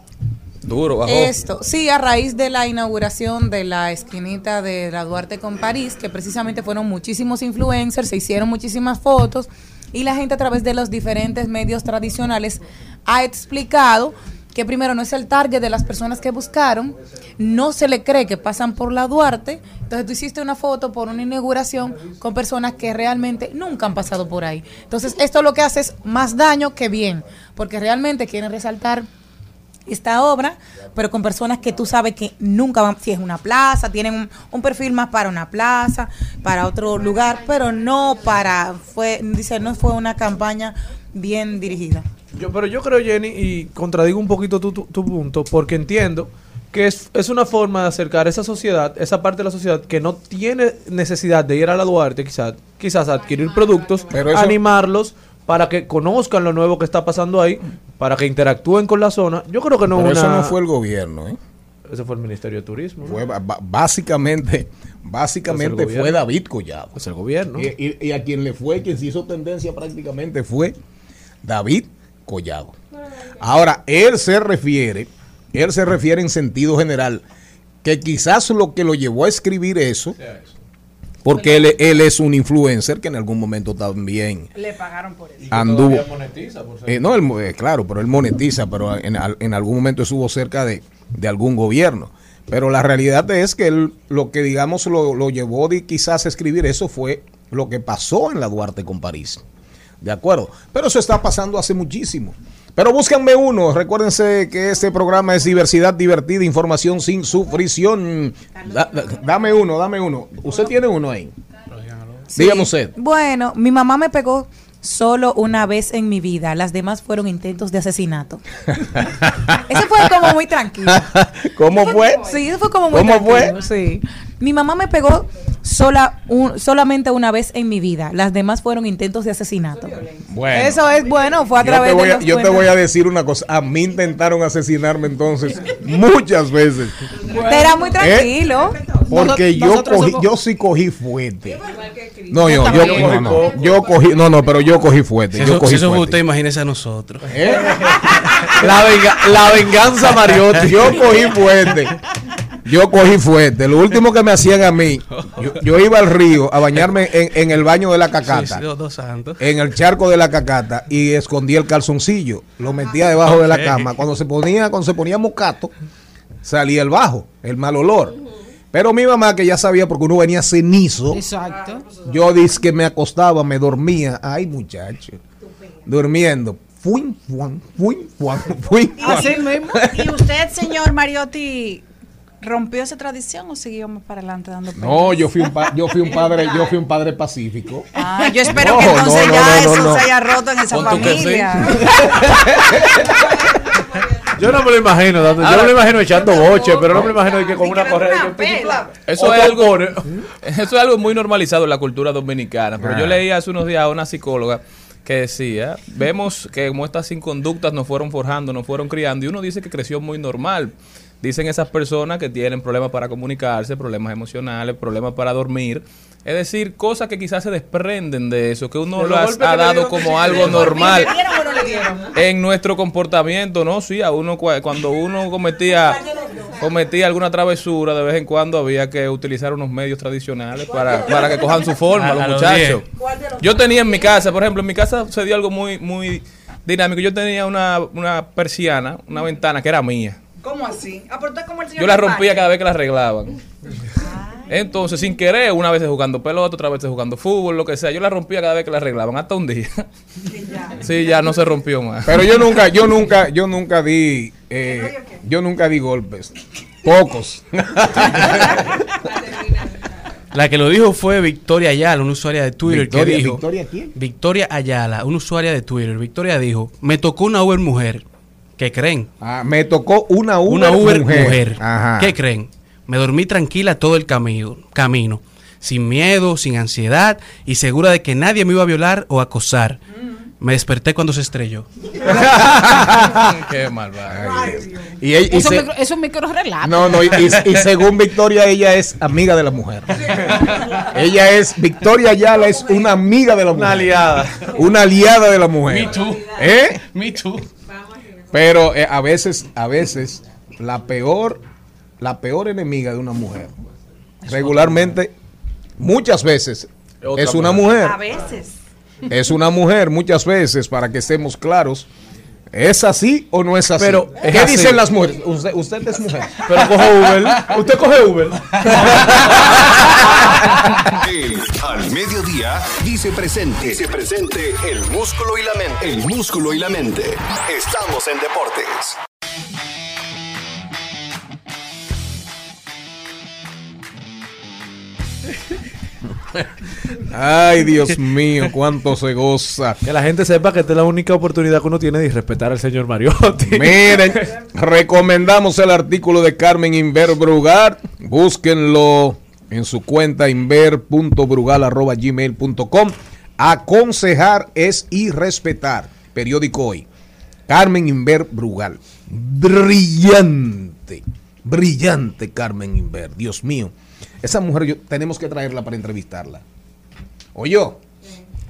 Duro, bajó. Esto, sí, a raíz de la inauguración de la esquinita de la Duarte con París, que precisamente fueron muchísimos influencers, se hicieron muchísimas fotos y la gente a través de los diferentes medios tradicionales ha explicado que primero no es el target de las personas que buscaron, no se le cree que pasan por la Duarte, entonces tú hiciste una foto por una inauguración con personas que realmente nunca han pasado por ahí. Entonces esto lo que hace es más daño que bien, porque realmente quieren resaltar esta obra, pero con personas que tú sabes que nunca van, si es una plaza, tienen un, un perfil más para una plaza, para otro lugar, pero no para, fue, dice, no fue una campaña bien dirigida. Yo, pero yo creo, Jenny, y contradigo un poquito tu, tu- tu punto, porque entiendo que es, es una forma de acercar a esa sociedad, esa parte de la sociedad que no tiene necesidad de ir a la Duarte, quizás, quizás a adquirir productos, Pero eso- animarlos para que conozcan lo nuevo que está pasando ahí, para que interactúen con la zona. Yo creo que no Pero eso no fue el gobierno, ¿eh? Ese fue el Ministerio de Turismo. básicamente, básicamente Pues fue. David Collado. Pues el gobierno. Y, y- y a quien le fue, quien se hizo tendencia prácticamente fue David Collado. Ahora, él se refiere, él se refiere en sentido general, que quizás lo que lo llevó a escribir eso, porque él, él es un influencer que en algún momento también Le pagaron por eso. anduvo. Eh, no, él eh, claro, pero él monetiza, pero en, al- en algún momento estuvo cerca de, de algún gobierno. Pero la realidad es que él, lo que digamos lo, lo llevó de quizás a escribir eso fue lo que pasó en la Duarte con París. De acuerdo. Pero eso está pasando hace muchísimo. Pero búsquenme uno. Recuérdense que este programa es diversidad divertida, información sin sufrición. Da- da- dame uno, dame uno. Usted tiene uno ahí. Sí. Dígame usted. Bueno, mi mamá me pegó solo una vez en mi vida. Las demás fueron intentos de asesinato. Eso fue como muy tranquilo. ¿Cómo fue? Sí, eso fue como muy ¿Cómo fue? tranquilo, Sí. Mi mamá me pegó sola un- solamente una vez en mi vida. Las demás fueron intentos de asesinato. Bueno. Eso es bueno, fue a Yo través voy de a, los yo te voy a decir una cosa. A mí intentaron asesinarme entonces muchas veces. Te era muy tranquilo. Porque yo cogí, somos- yo sí cogí fuerte. No, yo, No, yo, yo no, cogí no, yo cogí, no, no, pero yo cogí fuerte. Si yo eso, cogí si eso fue fuerte. usted, imagínese a nosotros. La, venga- la venganza Mariotti. Yo cogí fuerte. Yo cogí fuerte. Lo último que me hacían a mí, yo, yo iba al río a bañarme en, en el baño de la cacata. Sí, sí, santos. en el charco de la cacata y escondía el calzoncillo, lo metía debajo de la cama. Cuando se ponía, cuando se ponía mocato, salía el bajo, el mal olor. Pero mi mamá, que ya sabía porque uno venía cenizo, Exacto. yo dije que me acostaba, me dormía. Ay, muchacho. Durmiendo. Fuin, fuan, fuin, fuan, fuin, fuan. Así mismo. ¿Y usted, señor Mariotti, rompió esa tradición o siguió más para adelante dando No, yo fui un pa- yo fui un padre, yo fui un padre pacífico. Ah, yo espero No, que no, entonces no, ya no, eso se haya roto en esa familia. Yo no me lo imagino, dando- yo no me imagino echando boche, pero no me imagino de que con una correa. Eso es, algo, eso es algo muy normalizado en la cultura dominicana. Pero Ah. yo leí hace unos días a una psicóloga que decía, vemos que como estas inconductas nos fueron forjando, nos fueron criando, y uno dice que creció muy normal. Dicen esas personas que tienen problemas para comunicarse, problemas emocionales, problemas para dormir. Es decir, cosas que quizás se desprenden de eso, que uno golpes ha dado como algo normal ¿Le dieron o no le dieron? en nuestro comportamiento, ¿no? Sí, a uno cua- cuando uno cometía cometía alguna travesura, de vez en cuando había que utilizar unos medios tradicionales para, para que cojan su forma A- los muchachos. Yo tenía en mi casa, por ejemplo, en mi casa se dio algo muy muy dinámico. Yo tenía una, una persiana, una ventana que era mía. ¿Cómo así? Ah, pero como el señor Yo la rompía cada vez que la arreglaban. Entonces, sin querer, una vez jugando pelota, otra vez jugando fútbol, lo que sea, yo la rompía cada vez que la arreglaban, hasta un día. Sí, ya no se rompió más. Pero yo nunca, yo nunca, yo nunca di, eh, yo nunca di golpes. Pocos. La que lo dijo fue Victoria Ayala, una usuaria de Twitter Victoria- que dijo. ¿Victoria quién? Victoria Ayala, una usuaria de Twitter. Victoria dijo: Me tocó una Uber mujer. ¿Qué creen? Ah, me tocó una Uber, una Uber mujer. mujer. Ajá. ¿Qué creen? Me dormí tranquila todo el camino, camino, sin miedo, sin ansiedad y segura de que nadie me iba a violar o acosar. Me desperté cuando se estrelló. Qué malvado. Y ella- y Eso, se- micro- eso es un micro relato. no, no, y, y- y según Victoria, ella es amiga de la mujer. Ella es, Victoria Ayala es una amiga de la mujer. Una aliada. Una aliada de la mujer. Me too. ¿Eh? Me too. Pero eh, a veces, a veces, la peor, la peor enemiga de una mujer, regularmente, muchas veces, es una mujer. mujer. A veces. Es una mujer, muchas veces, para que estemos claros. ¿Es así o no es así? Pero es ¿Qué así. dicen las mujeres? Usted, usted es mujer. Pero coge Uber. Usted coge Uber. El Al Mediodía dice presente. Dice presente el músculo y la mente. El músculo y la mente. Estamos en deportes. Ay, Dios mío, cuánto se goza. Que la gente sepa que esta es la única oportunidad que uno tiene de respetar al señor Mariotti. Miren, recomendamos el artículo de Carmen Inver Brugal. Búsquenlo en su cuenta inver.brugal.gmail.com. Aconsejar es irrespetar. Periódico hoy. Carmen Inver Brugal. Brillante. Brillante Carmen Inver. Dios mío. Esa mujer yo, tenemos que traerla para entrevistarla. Oye,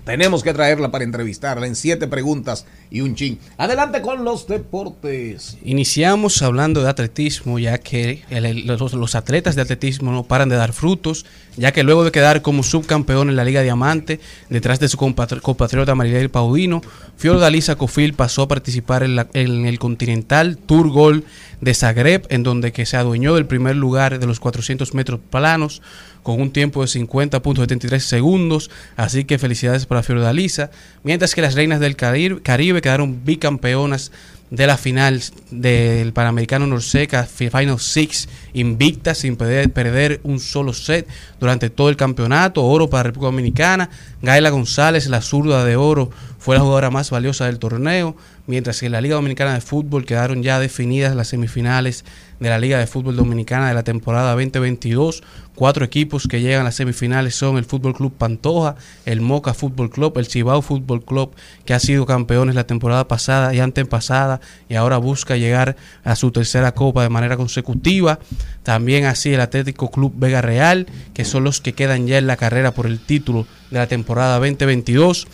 Tenemos que traerla para entrevistarla en siete preguntas y un chin. Adelante con los deportes. Iniciamos hablando de atletismo, ya que los, atletas de atletismo no paran de dar frutos, ya que luego de quedar como subcampeón en la Liga Diamante, detrás de su compatri- compatriota Marilyn Paudino, Fiordalisa Cofil pasó a participar en, la- en el Continental Tour Gol de Zagreb, en donde que se adueñó del primer lugar de los 400 metros planos, con un tiempo de 50.73 segundos, así que felicidades para Fiordalisa, mientras que las reinas del Caribe, quedaron bicampeonas de la final del Panamericano Norseca Fi- Final Six invicta sin perder, perder un solo set durante todo el campeonato. Oro para República Dominicana. Gaila González, la zurda de oro, fue la jugadora más valiosa del torneo. Mientras que en la Liga Dominicana de Fútbol quedaron ya definidas las semifinales de la Liga de Fútbol Dominicana de la temporada 2022. Cuatro equipos que llegan a las semifinales son el Fútbol Club Pantoja, el Moca Fútbol Club, el Cibao Fútbol Club, que ha sido campeones la temporada pasada y antepasada y ahora busca llegar a su tercera copa de manera consecutiva. También así el Atlético Club Vega Real, que son los que quedan ya en la carrera por el título de la temporada 2022.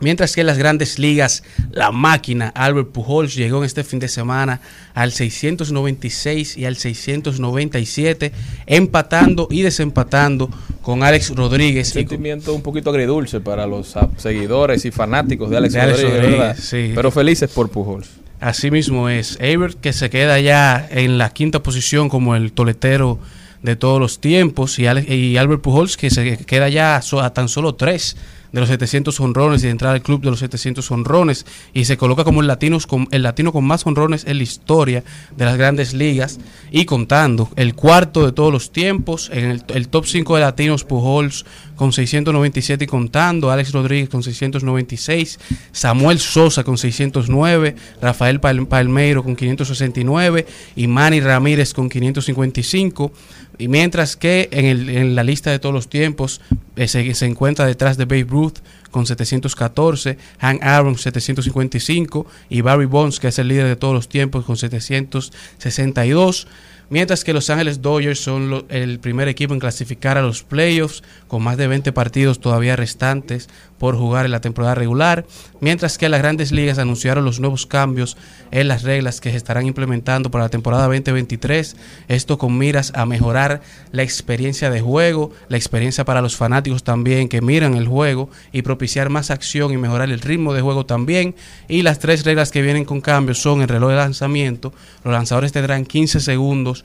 Mientras que en las grandes ligas, la máquina Albert Pujols llegó en este fin de semana al 696 y al 697, empatando y desempatando con Alex Rodríguez. Un sentimiento un poquito agridulce para los seguidores y fanáticos de Alex, De Alex Rodríguez, Rodríguez, ¿verdad? sí. Pero felices por Pujols. Así mismo es. Ebert que se queda ya en la quinta posición como el toletero de todos los tiempos y, y Albert Pujols que se queda ya a tan solo tres de los 700 honrones y entrar al club de los 700 honrones. Y se coloca como el, latinos con, el latino con más honrones en la historia de las grandes ligas. Y contando el cuarto de todos los tiempos en el, top 5 de latinos Pujols con 697 y contando Alex Rodríguez con 696 Samuel Sosa con 609 Rafael Pal- Palmeiro con 569 y Manny Ramírez con 555 y mientras que en, el- en la lista de todos los tiempos se, se encuentra detrás de Babe Ruth con 714, Hank Aaron 755 y Barry Bonds que es el líder de todos los tiempos con 762. Mientras que Los Ángeles Dodgers son el primer equipo en clasificar a los playoffs con más de 20 partidos todavía restantes por jugar en la temporada regular. Mientras que las grandes ligas anunciaron los nuevos cambios en las reglas que se estarán implementando para la temporada 2023. Esto con miras a mejorar la experiencia de juego, la experiencia para los fanáticos también que miran el juego y propiciar más acción y mejorar el ritmo de juego también. Y las tres reglas que vienen con cambios son el reloj de lanzamiento. Los lanzadores tendrán 15 segundos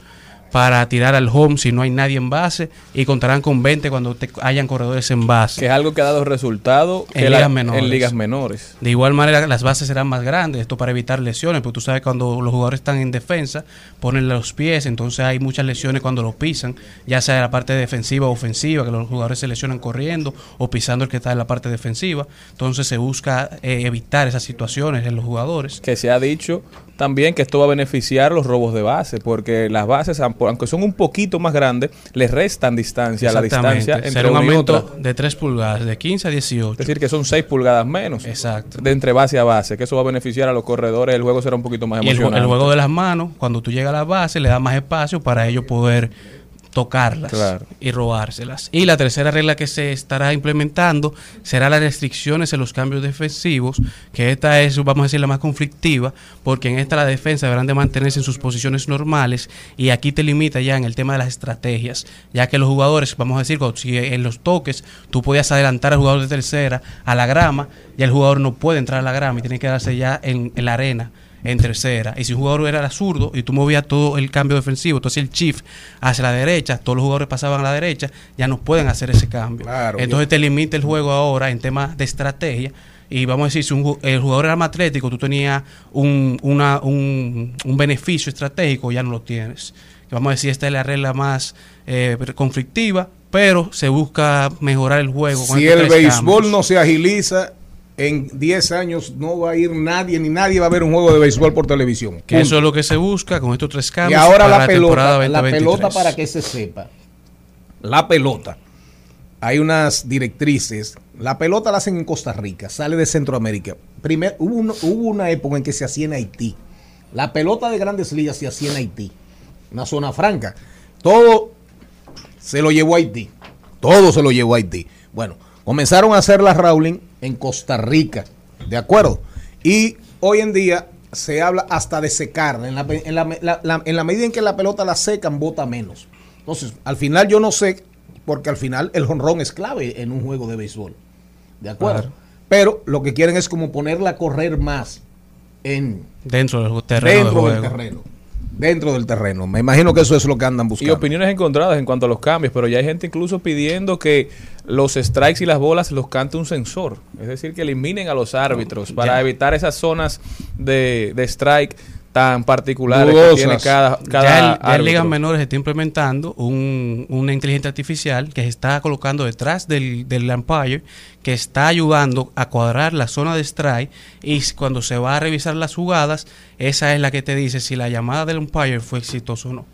para tirar al home si no hay nadie en base y contarán con 20 cuando te- hayan corredores en base. Que es algo que ha dado resultado En que la- ligas menores. en ligas menores. De igual manera, las bases serán más grandes, esto para evitar lesiones, porque tú sabes cuando los jugadores están en defensa, ponen los pies, entonces hay muchas lesiones cuando los pisan, ya sea en la parte defensiva o ofensiva, que los jugadores se lesionan corriendo o pisando el que está en la parte defensiva. Entonces se busca eh, evitar esas situaciones en los jugadores. Que se ha dicho también que esto va a beneficiar los robos de base, porque las bases, aunque son un poquito más grandes, les restan distancia a la distancia entre Será un aumento de 3 pulgadas, de 15 a 18. Es decir, que son 6 pulgadas menos. Exacto. De entre base a base, que eso va a beneficiar a los corredores, el juego será un poquito más Y el, emocionante. el juego de las manos, cuando tú llegas a la base, le da más espacio para ellos poder tocarlas Claro. y robárselas. Y la tercera regla que se estará implementando será las restricciones en los cambios defensivos, que esta es, vamos a decir, la más conflictiva, porque en esta la defensa deberán de mantenerse en sus posiciones normales y aquí te limita ya en el tema de las estrategias, ya que los jugadores, vamos a decir, si en los toques tú podías adelantar al jugador de tercera a la grama, ya el jugador no puede entrar a la grama y tiene que quedarse ya en, en la arena en tercera. Y si un jugador era zurdo y tú movías todo el cambio defensivo, entonces el shift hacia la derecha, todos los jugadores pasaban a la derecha, ya no pueden hacer ese cambio. Claro, entonces te limita el juego ahora en temas de estrategia. Y vamos a decir, si un el jugador era más atlético, tú tenías un, una- un, un beneficio estratégico, ya no lo tienes. Vamos a decir, esta es la regla más eh, conflictiva, pero se busca mejorar el juego. con Si el béisbol cambios. no se agiliza, en 10 años no va a ir nadie, ni nadie va a ver un juego de béisbol por televisión. Que eso es lo que se busca con estos tres Y cambios. ahora para la pelota, la 2023. pelota para que se sepa. La pelota. Hay unas directrices. La pelota la hacen en Costa Rica, sale de Centroamérica. Primer, hubo, un- hubo una época en que se hacía en Haití. La pelota de grandes ligas se hacía en Haití. Una zona franca. Todo se lo llevó a Haití. Todo se lo llevó a Haití. Bueno, Comenzaron a hacer las Rowling en Costa Rica, ¿de acuerdo? Y hoy en día se habla hasta de secar. En la, en la- la- la- en la medida en que la pelota la secan, bota menos. Entonces, al final yo no sé, porque al final el jonrón es clave en un juego de béisbol. ¿De acuerdo? Claro. Pero lo que quieren es como ponerla a correr más en Dentro del terreno de dentro del juego. terreno. Dentro del terreno. Me imagino que eso es lo que andan Y buscando. opiniones encontradas en cuanto a los cambios, pero ya hay gente incluso pidiendo que los strikes y las bolas los cante un sensor. Es decir, que eliminen a los árbitros para ya. evitar esas zonas de, de strike tan particulares Dudosas. que tiene cada, cada ya, el- ya en ligas menores está implementando un- una inteligencia artificial que se está colocando detrás del, del umpire que está ayudando a cuadrar la zona de strike y cuando se va a revisar las jugadas esa es la que te dice si la llamada del umpire fue exitosa o no.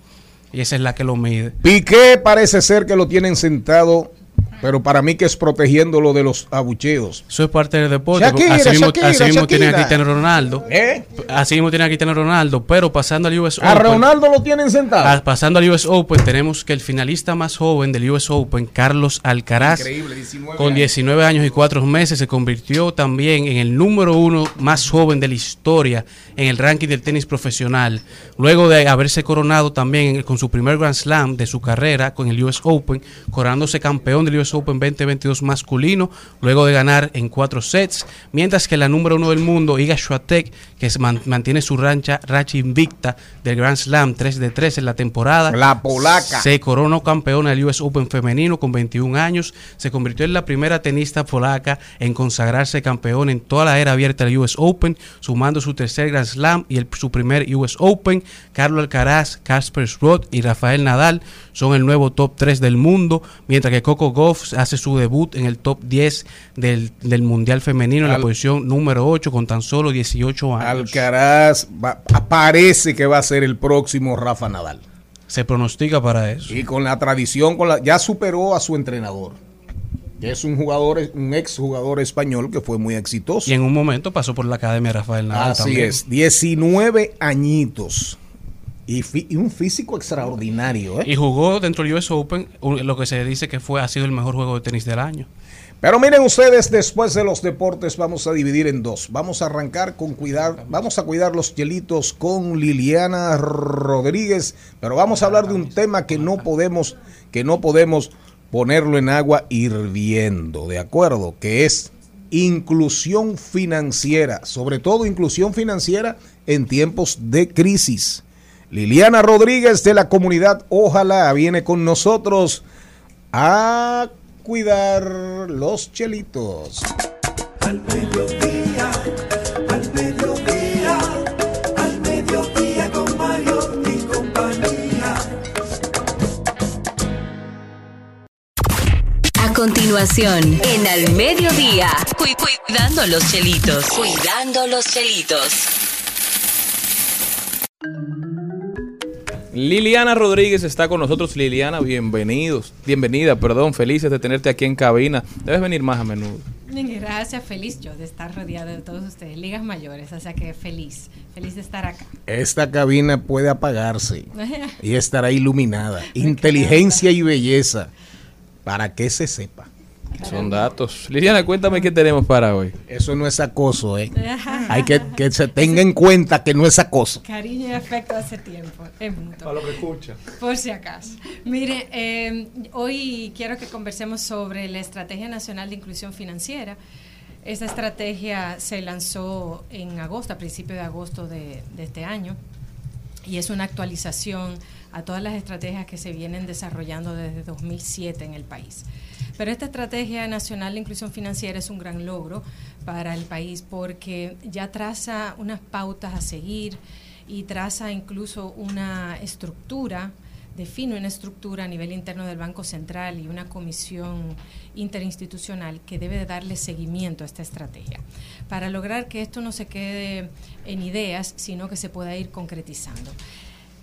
Y esa es la que lo mide. Piqué parece ser que lo tienen sentado, pero para mí que es protegiéndolo de los abucheos. eso es parte del deporte Shakira, así mismo, Shakira, así mismo tiene a. Cristiano Ronaldo ¿Eh? así mismo tiene a Cristiano Ronaldo pero pasando al US A Open Ronaldo lo tienen sentado. Ah, pasando al US Open, tenemos que el finalista más joven del US Open, Carlos Alcaraz, Increíble, 19 con años. 19 años y 4 meses, se convirtió también en el número uno más joven de la historia en el ranking del tenis profesional. Luego de haberse coronado también con su primer Grand Slam de su carrera con el US Open, coronándose campeón del US Open 2022 masculino, luego de ganar en cuatro sets, mientras que la número uno del mundo, Iga Swiatek, que mantiene su rancha, racha invicta del Grand Slam 3 de 3 en la temporada. La polaca. Se coronó campeona del US Open femenino con 21 años. Se convirtió en la primera tenista polaca en consagrarse campeón en toda la era abierta del US Open, sumando su tercer Grand Slam y el- su primer US Open. Carlos Alcaraz, Casper Ruud y Rafael Nadal son el nuevo top 3 del mundo, mientras que Coco Gauff hace su debut en el top 10 del, del Mundial Femenino en la posición número 8 con tan solo 18 años. Alcaraz va- parece que va a ser el próximo Rafa Nadal. Se pronostica para eso. Y con la tradición, con la, ya superó a su entrenador. Que es un jugador, un ex jugador español que fue muy exitoso. Y en un momento pasó por la Academia Rafael Nadal Así también. es, 19 añitos. Y, un físico extraordinario, ¿eh? Y jugó dentro del US Open lo que se dice que fue ha sido el mejor juego de tenis del año. Pero miren ustedes, después de los deportes vamos a dividir en dos. Vamos a arrancar con cuidar, vamos a cuidar los hielitos con Liliana Rodríguez, pero vamos a hablar de un tema que no podemos, que no podemos ponerlo en agua hirviendo, ¿de acuerdo? Que es inclusión financiera, sobre todo inclusión financiera en tiempos de crisis. Liliana Rodríguez de la comunidad Ojalá viene con nosotros a cuidar los chelitos. Al mediodía, al mediodía, al mediodía con Mario y compañía. A continuación, en Al Mediodía, cu- cuidando los chelitos. Cuidando los chelitos. Liliana Rodríguez está con nosotros. Liliana, bienvenidos. Bienvenida, perdón. Felices de tenerte aquí en cabina. Debes venir más a menudo. Gracias, feliz yo de estar rodeada de todos ustedes, ligas mayores, o sea que feliz, feliz de estar acá. Esta cabina puede apagarse y estará iluminada. Inteligencia y belleza. Para que se sepa. Son datos. Liliana, cuéntame qué tenemos para hoy. Eso no es acoso, ¿eh? Hay que que se tenga en cuenta que no es acoso. Cariño y afecto hace tiempo, es mutuo. Para lo que escucha. Por si acaso. Mire, eh, hoy quiero que conversemos sobre la Estrategia Nacional de Inclusión Financiera. Esta estrategia se lanzó en agosto, a principios de agosto de, de este año, y es una actualización a todas las estrategias que se vienen desarrollando desde 2007 en el país. Pero esta Estrategia Nacional de Inclusión Financiera es un gran logro para el país porque ya traza unas pautas a seguir y traza incluso una estructura, define una estructura a nivel interno del Banco Central y una comisión interinstitucional que debe de darle seguimiento a esta estrategia para lograr que esto no se quede en ideas, sino que se pueda ir concretizando.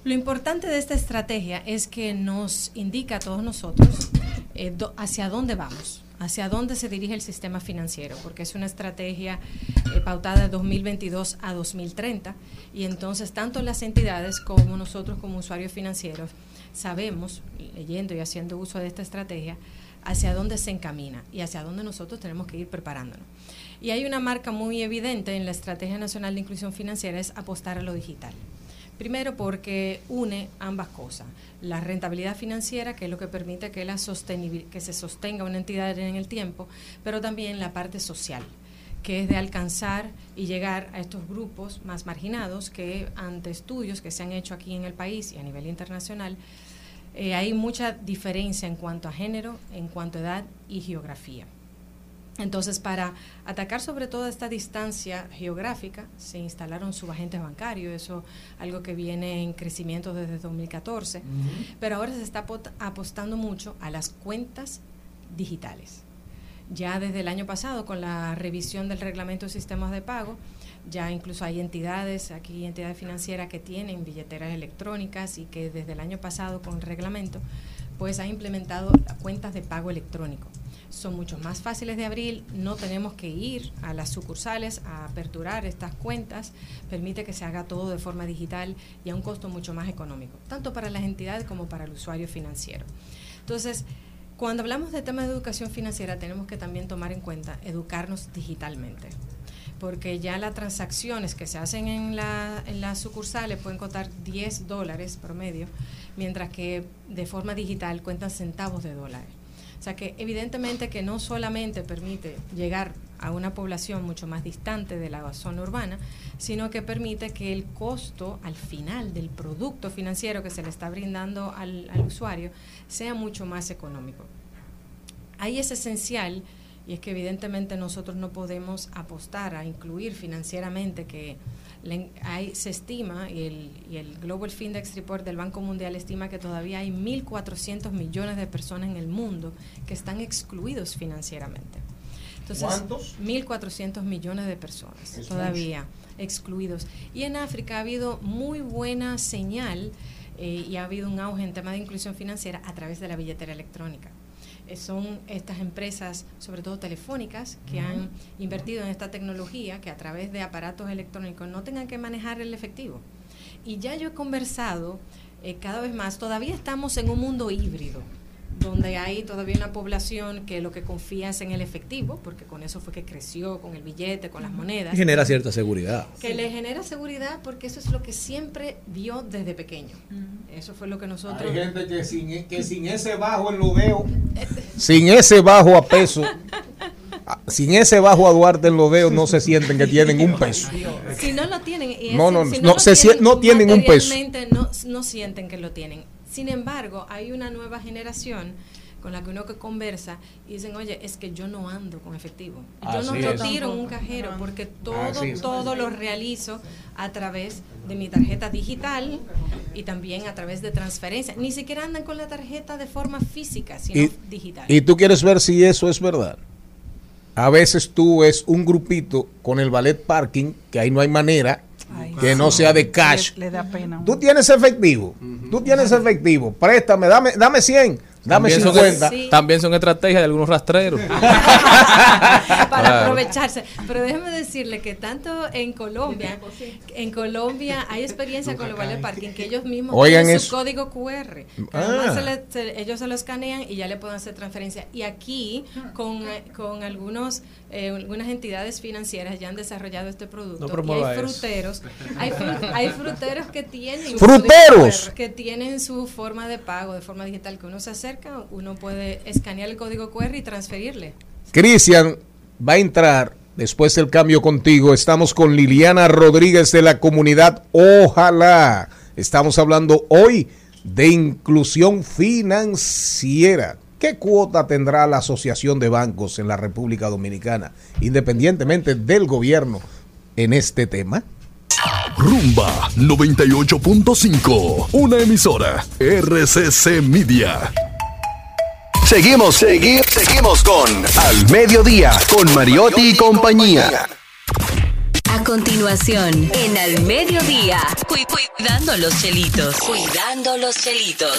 Lo importante de esta estrategia es que nos indica a todos nosotros eh, hacia dónde vamos, hacia dónde se dirige el sistema financiero, porque es una estrategia eh, pautada de 2022 a 2030 y entonces tanto las entidades como nosotros como usuarios financieros sabemos, leyendo y haciendo uso de esta estrategia, hacia dónde se encamina y hacia dónde nosotros tenemos que ir preparándonos. Y hay una marca muy evidente en la Estrategia Nacional de Inclusión Financiera, es apostar a lo digital. Primero porque une ambas cosas, la rentabilidad financiera, que es lo que permite que, la que se sostenga una entidad en el tiempo, pero también la parte social, que es de alcanzar y llegar a estos grupos más marginados que ante estudios que se han hecho aquí en el país y a nivel internacional, eh, hay mucha diferencia en cuanto a género, en cuanto a edad y geografía. Entonces, para atacar sobre todo esta distancia geográfica, se instalaron subagentes bancarios, eso algo que viene en crecimiento desde 2014, pero ahora se está apostando mucho a las cuentas digitales. Ya desde el año pasado, con la revisión del reglamento de sistemas de pago, ya incluso hay entidades, aquí entidades financieras que tienen billeteras electrónicas y que desde el año pasado con el reglamento, pues han implementado cuentas de pago electrónico. Son mucho más fáciles de abrir, no tenemos que ir a las sucursales a aperturar estas cuentas, permite que se haga todo de forma digital y a un costo mucho más económico, tanto para las entidades como para el usuario financiero. Entonces, cuando hablamos de temas de educación financiera, tenemos que también tomar en cuenta educarnos digitalmente. Porque ya las transacciones que se hacen en, la, en las sucursales pueden costar 10 dólares promedio, mientras que de forma digital cuentan centavos de dólares. O sea que evidentemente que no solamente permite llegar a una población mucho más distante de la zona urbana, sino que permite que el costo al final del producto financiero que se le está brindando al, al usuario sea mucho más económico. Ahí es esencial, y es que evidentemente nosotros no podemos apostar a incluir financieramente que hay, se estima, y el, y el Global Findex Report del Banco Mundial estima que todavía hay 1.400 millones de personas en el mundo que están excluidos financieramente. Entonces, ¿Cuántos? 1.400 millones de personas Es todavía excluidos. Y en África ha habido muy buena señal eh, y ha habido un auge en tema de inclusión financiera a través de la billetera electrónica. Eh, son estas empresas, sobre todo telefónicas, que han invertido en esta tecnología que a través de aparatos electrónicos no tengan que manejar el efectivo. Y ya yo he conversado eh, cada vez más, todavía estamos en un mundo híbrido, donde hay todavía una población que lo que confía es en el efectivo, porque con eso fue que creció, con el billete, con las monedas. Y genera cierta seguridad. Que le genera seguridad porque eso es lo que siempre vio desde pequeño. Eso fue lo que nosotros... Hay gente que sin, que sin ese bajo en lodeo, sin ese bajo a peso, sin ese bajo a Duarte en lodeo, no se sienten que tienen un peso. Si no lo tienen, y No, ese- no, si no, se tienen un peso. No, no sienten que lo tienen. Sin embargo, hay una nueva generación con la que uno que conversa y dicen, oye, es que yo no ando con efectivo. Yo no Así lo es. tiro en un cajero porque todo, todo lo realizo a través de mi tarjeta digital y también a través de transferencia. Ni siquiera andan con la tarjeta de forma física, sino Y, digital. y tú quieres ver si eso es verdad. A veces tú ves un grupito con el ballet parking, que ahí no hay manera que no sea de cash. Le, le da pena. Tú tienes efectivo, tú tienes efectivo, préstame, dame, dame 100, dame También son- 50. También son estrategias de algunos rastreros. para Claro. aprovecharse. Pero déjeme decirle que tanto en Colombia, en Colombia hay experiencia con los ballet parking que ellos mismos Oigan tienen eso. su código QR. Ah. además se le- se- ellos se lo escanean y ya le pueden hacer transferencia. Y aquí con, eh, con algunos eh, algunas entidades financieras ya han desarrollado este producto. No y promueva hay eso. fruteros, hay, fru- hay fruteros que tienen ¡Fruteros! QR, que tienen su forma de pago de forma digital que uno se acerca, uno puede escanear el código QR y transferirle. Cristian va a entrar después del cambio contigo. Estamos con Liliana Rodríguez de la comunidad Ojalá. Estamos hablando hoy de inclusión financiera. ¿Qué cuota tendrá la Asociación de Bancos en la República Dominicana, independientemente del gobierno, en este tema? Rumba 98.5, una emisora RCC Media. Seguimos, seguimos, seguimos con Al Mediodía, con Mariotti y compañía. A continuación, en Al Mediodía, cu- cuidando los chelitos. Cuidando los chelitos.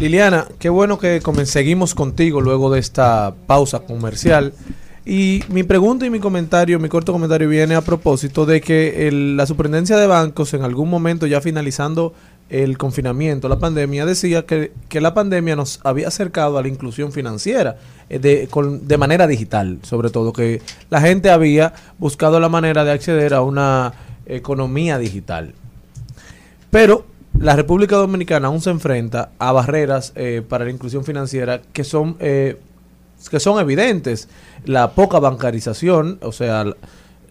Liliana, qué bueno que seguimos contigo luego de esta pausa comercial. Y mi pregunta y mi comentario, mi corto comentario viene a propósito de que el- la superintendencia de bancos en algún momento ya finalizando el confinamiento, la pandemia, decía que, que la pandemia nos había acercado a la inclusión financiera eh, de, con- de manera digital, sobre todo, que la gente había buscado la manera de acceder a una economía digital. Pero la República Dominicana aún se enfrenta a barreras eh, para la inclusión financiera que son, eh, que son evidentes. La poca bancarización, o sea,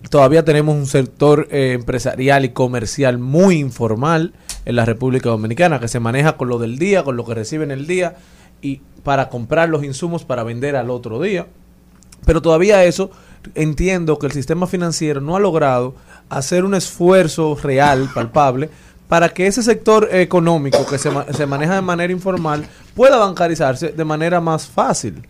todavía tenemos un sector eh, empresarial y comercial muy informal en la República Dominicana, que se maneja con lo del día, con lo que reciben el día, y para comprar los insumos para vender al otro día. Pero todavía eso, entiendo que el sistema financiero no ha logrado hacer un esfuerzo real, palpable, para que ese sector económico que se, se maneja de manera informal pueda bancarizarse de manera más fácil.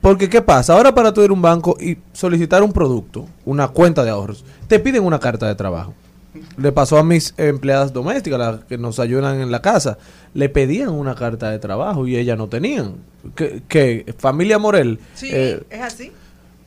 Porque, ¿qué pasa? Ahora para tú ir a un banco y solicitar un producto, una cuenta de ahorros, te piden una carta de trabajo. Le pasó a mis empleadas domésticas, las que nos ayudan en la casa. Le pedían una carta de trabajo y ellas no tenían. ¿Qué? qué? Familia Morel. Sí, eh, es así.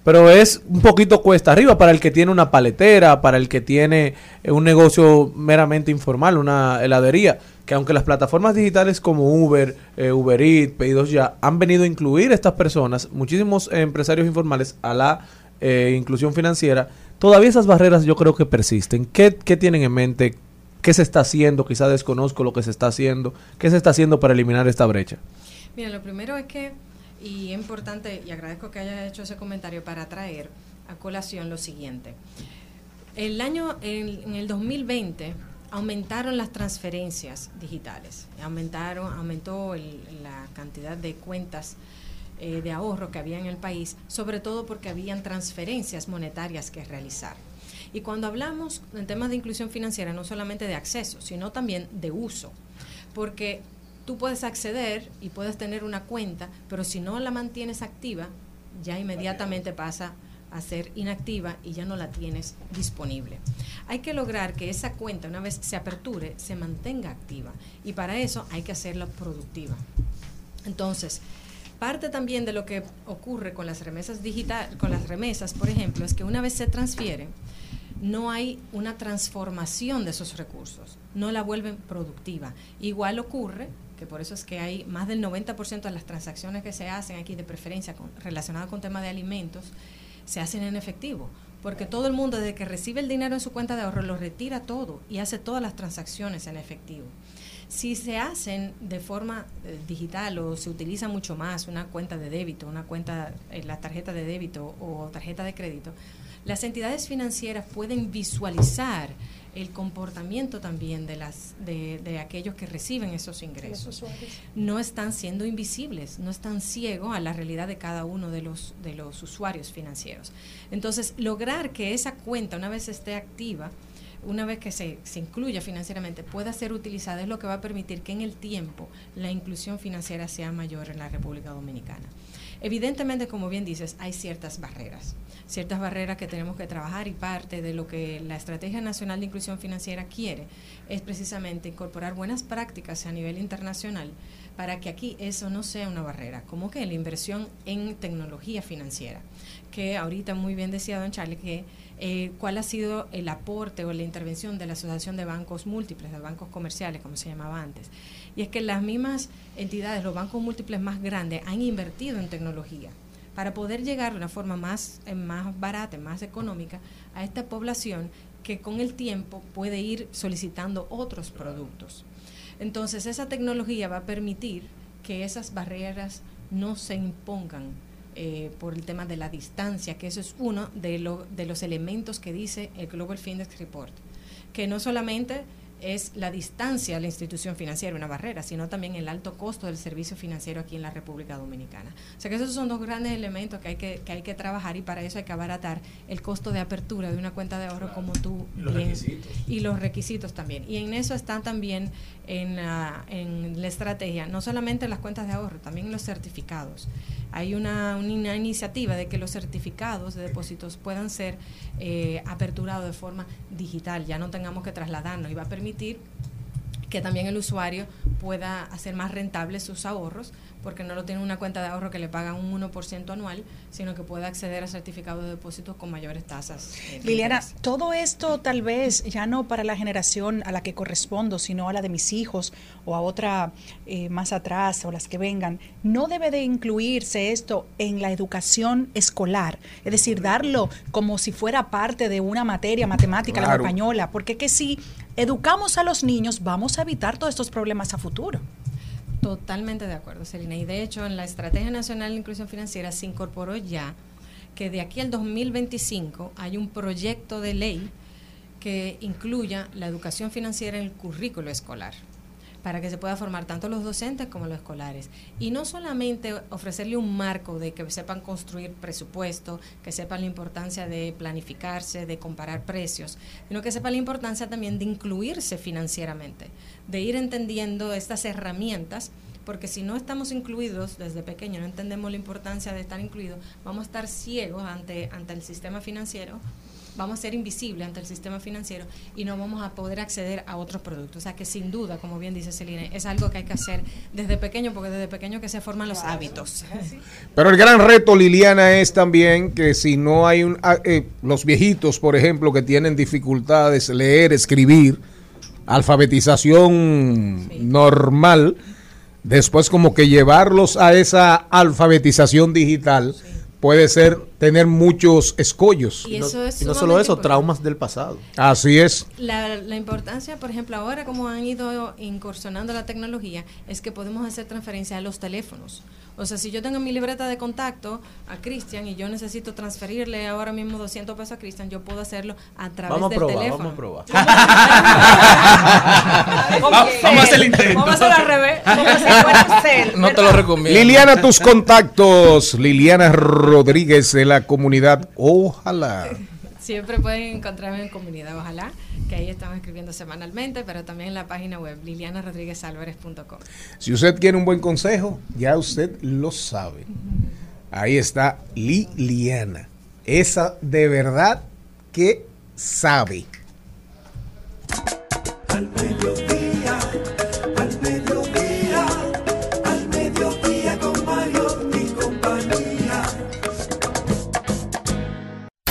pero es un poquito cuesta arriba para el que tiene una paletera, para el que tiene eh, un negocio meramente informal, una heladería, que aunque las plataformas digitales como Uber, eh, Uber Eats, Pedidos Ya han venido a incluir a estas personas, muchísimos empresarios informales a la eh, inclusión financiera, todavía esas barreras yo creo que persisten. ¿Qué, tienen en mente? ¿Qué se está haciendo? Quizá desconozco lo que se está haciendo. ¿Qué se está haciendo para eliminar esta brecha? Mira, lo primero es que, y es importante, y agradezco que haya hecho ese comentario para traer a colación lo siguiente. El año, en, en el 2020, aumentaron las transferencias digitales, aumentaron, aumentó la cantidad de cuentas eh, de ahorro que había en el país, sobre todo porque habían transferencias monetarias que realizar. Y cuando hablamos en temas de inclusión financiera, no solamente de acceso, sino también de uso, porque tú puedes acceder y puedes tener una cuenta, pero si no la mantienes activa, ya inmediatamente pasa a ser inactiva y ya no la tienes disponible. Hay que lograr que esa cuenta, una vez se aperture, se mantenga activa y para eso hay que hacerla productiva. Entonces, parte también de lo que ocurre con las remesas digital, con las remesas, por ejemplo, es que una vez se transfieren, no hay una transformación de esos recursos, no la vuelven productiva. Igual ocurre, que por eso es que hay más del 90% de las transacciones que se hacen aquí de preferencia relacionadas con temas de alimentos, se hacen en efectivo. Porque todo el mundo desde que recibe el dinero en su cuenta de ahorro lo retira todo y hace todas las transacciones en efectivo. Si se hacen de forma eh, digital o se utiliza mucho más una cuenta de débito, una cuenta, eh, la tarjeta de débito o tarjeta de crédito, las entidades financieras pueden visualizar el comportamiento también de las de, de aquellos que reciben esos ingresos. No están siendo invisibles, no están ciegos a la realidad de cada uno de los de los usuarios financieros. Entonces, lograr que esa cuenta una vez esté activa una vez que se, se incluya financieramente, pueda ser utilizada, es lo que va a permitir que en el tiempo la inclusión financiera sea mayor en la República Dominicana. Evidentemente, como bien dices, hay ciertas barreras, ciertas barreras que tenemos que trabajar y parte de lo que la Estrategia Nacional de Inclusión Financiera quiere es precisamente incorporar buenas prácticas a nivel internacional para que aquí eso no sea una barrera, como que la inversión en tecnología financiera, que ahorita muy bien decía don Charlie que eh, cuál ha sido el aporte o la intervención de la Asociación de Bancos Múltiples, de bancos comerciales, como se llamaba antes. Y es que las mismas entidades, los bancos múltiples más grandes, han invertido en tecnología para poder llegar de una forma más, eh, más barata, más económica a esta población que con el tiempo puede ir solicitando otros productos. Entonces, esa tecnología va a permitir que esas barreras no se impongan eh, por el tema de la distancia, que eso es uno de, de los elementos que dice el Global Findex Report, que no solamente es la distancia a la institución financiera una barrera, sino también el alto costo del servicio financiero aquí en la República Dominicana. O sea que esos son dos grandes elementos que hay que, que hay que trabajar y para eso hay que abaratar el costo de apertura de una cuenta de ahorro como tú Y los bien- requisitos. y los requisitos también. Y en eso están también en la, en la estrategia, no solamente las cuentas de ahorro, también los certificados. Hay una, una iniciativa de que los certificados de depósitos puedan ser eh, aperturados de forma digital, ya no tengamos que trasladarnos y va a permitir que también el usuario pueda hacer más rentables sus ahorros, porque no lo tiene en una cuenta de ahorro que le pagan un 1% anual, sino que pueda acceder a certificados de depósitos con mayores tasas. Liliana, todo esto tal vez ya no para la generación a la que correspondo, sino a la de mis hijos o a otra eh, más atrás o las que vengan, no debe de incluirse esto en la educación escolar, es decir, darlo como si fuera parte de una materia matemática, la Claro. española, porque que si educamos a los niños vamos a evitar todos estos problemas a futuro. Totalmente de acuerdo, Celina. Y de hecho, en la Estrategia Nacional de Inclusión Financiera se incorporó ya que de aquí al 2025 hay un proyecto de ley que incluya la educación financiera en el currículo escolar para que se pueda formar tanto los docentes como los escolares. Y no solamente ofrecerle un marco de que sepan construir presupuesto, que sepan la importancia de planificarse, de comparar precios, sino que sepan la importancia también de incluirse financieramente, de ir entendiendo estas herramientas porque si no estamos incluidos desde pequeño, no entendemos la importancia de estar incluidos, vamos a estar ciegos ante, ante el sistema financiero, vamos a ser invisibles ante el sistema financiero y no vamos a poder acceder a otros productos. O sea que sin duda, como bien dice Celine, es algo que hay que hacer desde pequeño, porque desde pequeño que se forman los hábitos. Pero el gran reto, Liliana, es también que si no hay un... ah, eh, los viejitos, por ejemplo, que tienen dificultades leer, escribir, alfabetización normal, después como que llevarlos a esa alfabetización digital puede ser tener muchos escollos. Y eso es Y no solo eso, importante. traumas del pasado. Así es. La, la importancia, por ejemplo, ahora como han ido incursionando la tecnología, es que podemos hacer transferencia a los teléfonos. O sea, si yo tengo mi libreta de contacto a Cristian y yo necesito transferirle ahora mismo 200 pesos a Cristian, yo puedo hacerlo a través Vamos a del probar, teléfono. vamos a probar. Vamos a hacer el intento. Vamos a hacerlo al revés. No te lo recomiendo. Liliana, tus contactos. Liliana Rodríguez de la comunidad. Ojalá. Siempre pueden encontrarme en comunidad, ojalá, que ahí estamos escribiendo semanalmente, pero también en la página web lilianarodríguezalvarez.com. Si usted quiere un buen consejo, ya usted lo sabe. Ahí está Liliana. Esa de verdad que sabe. Al mediodía,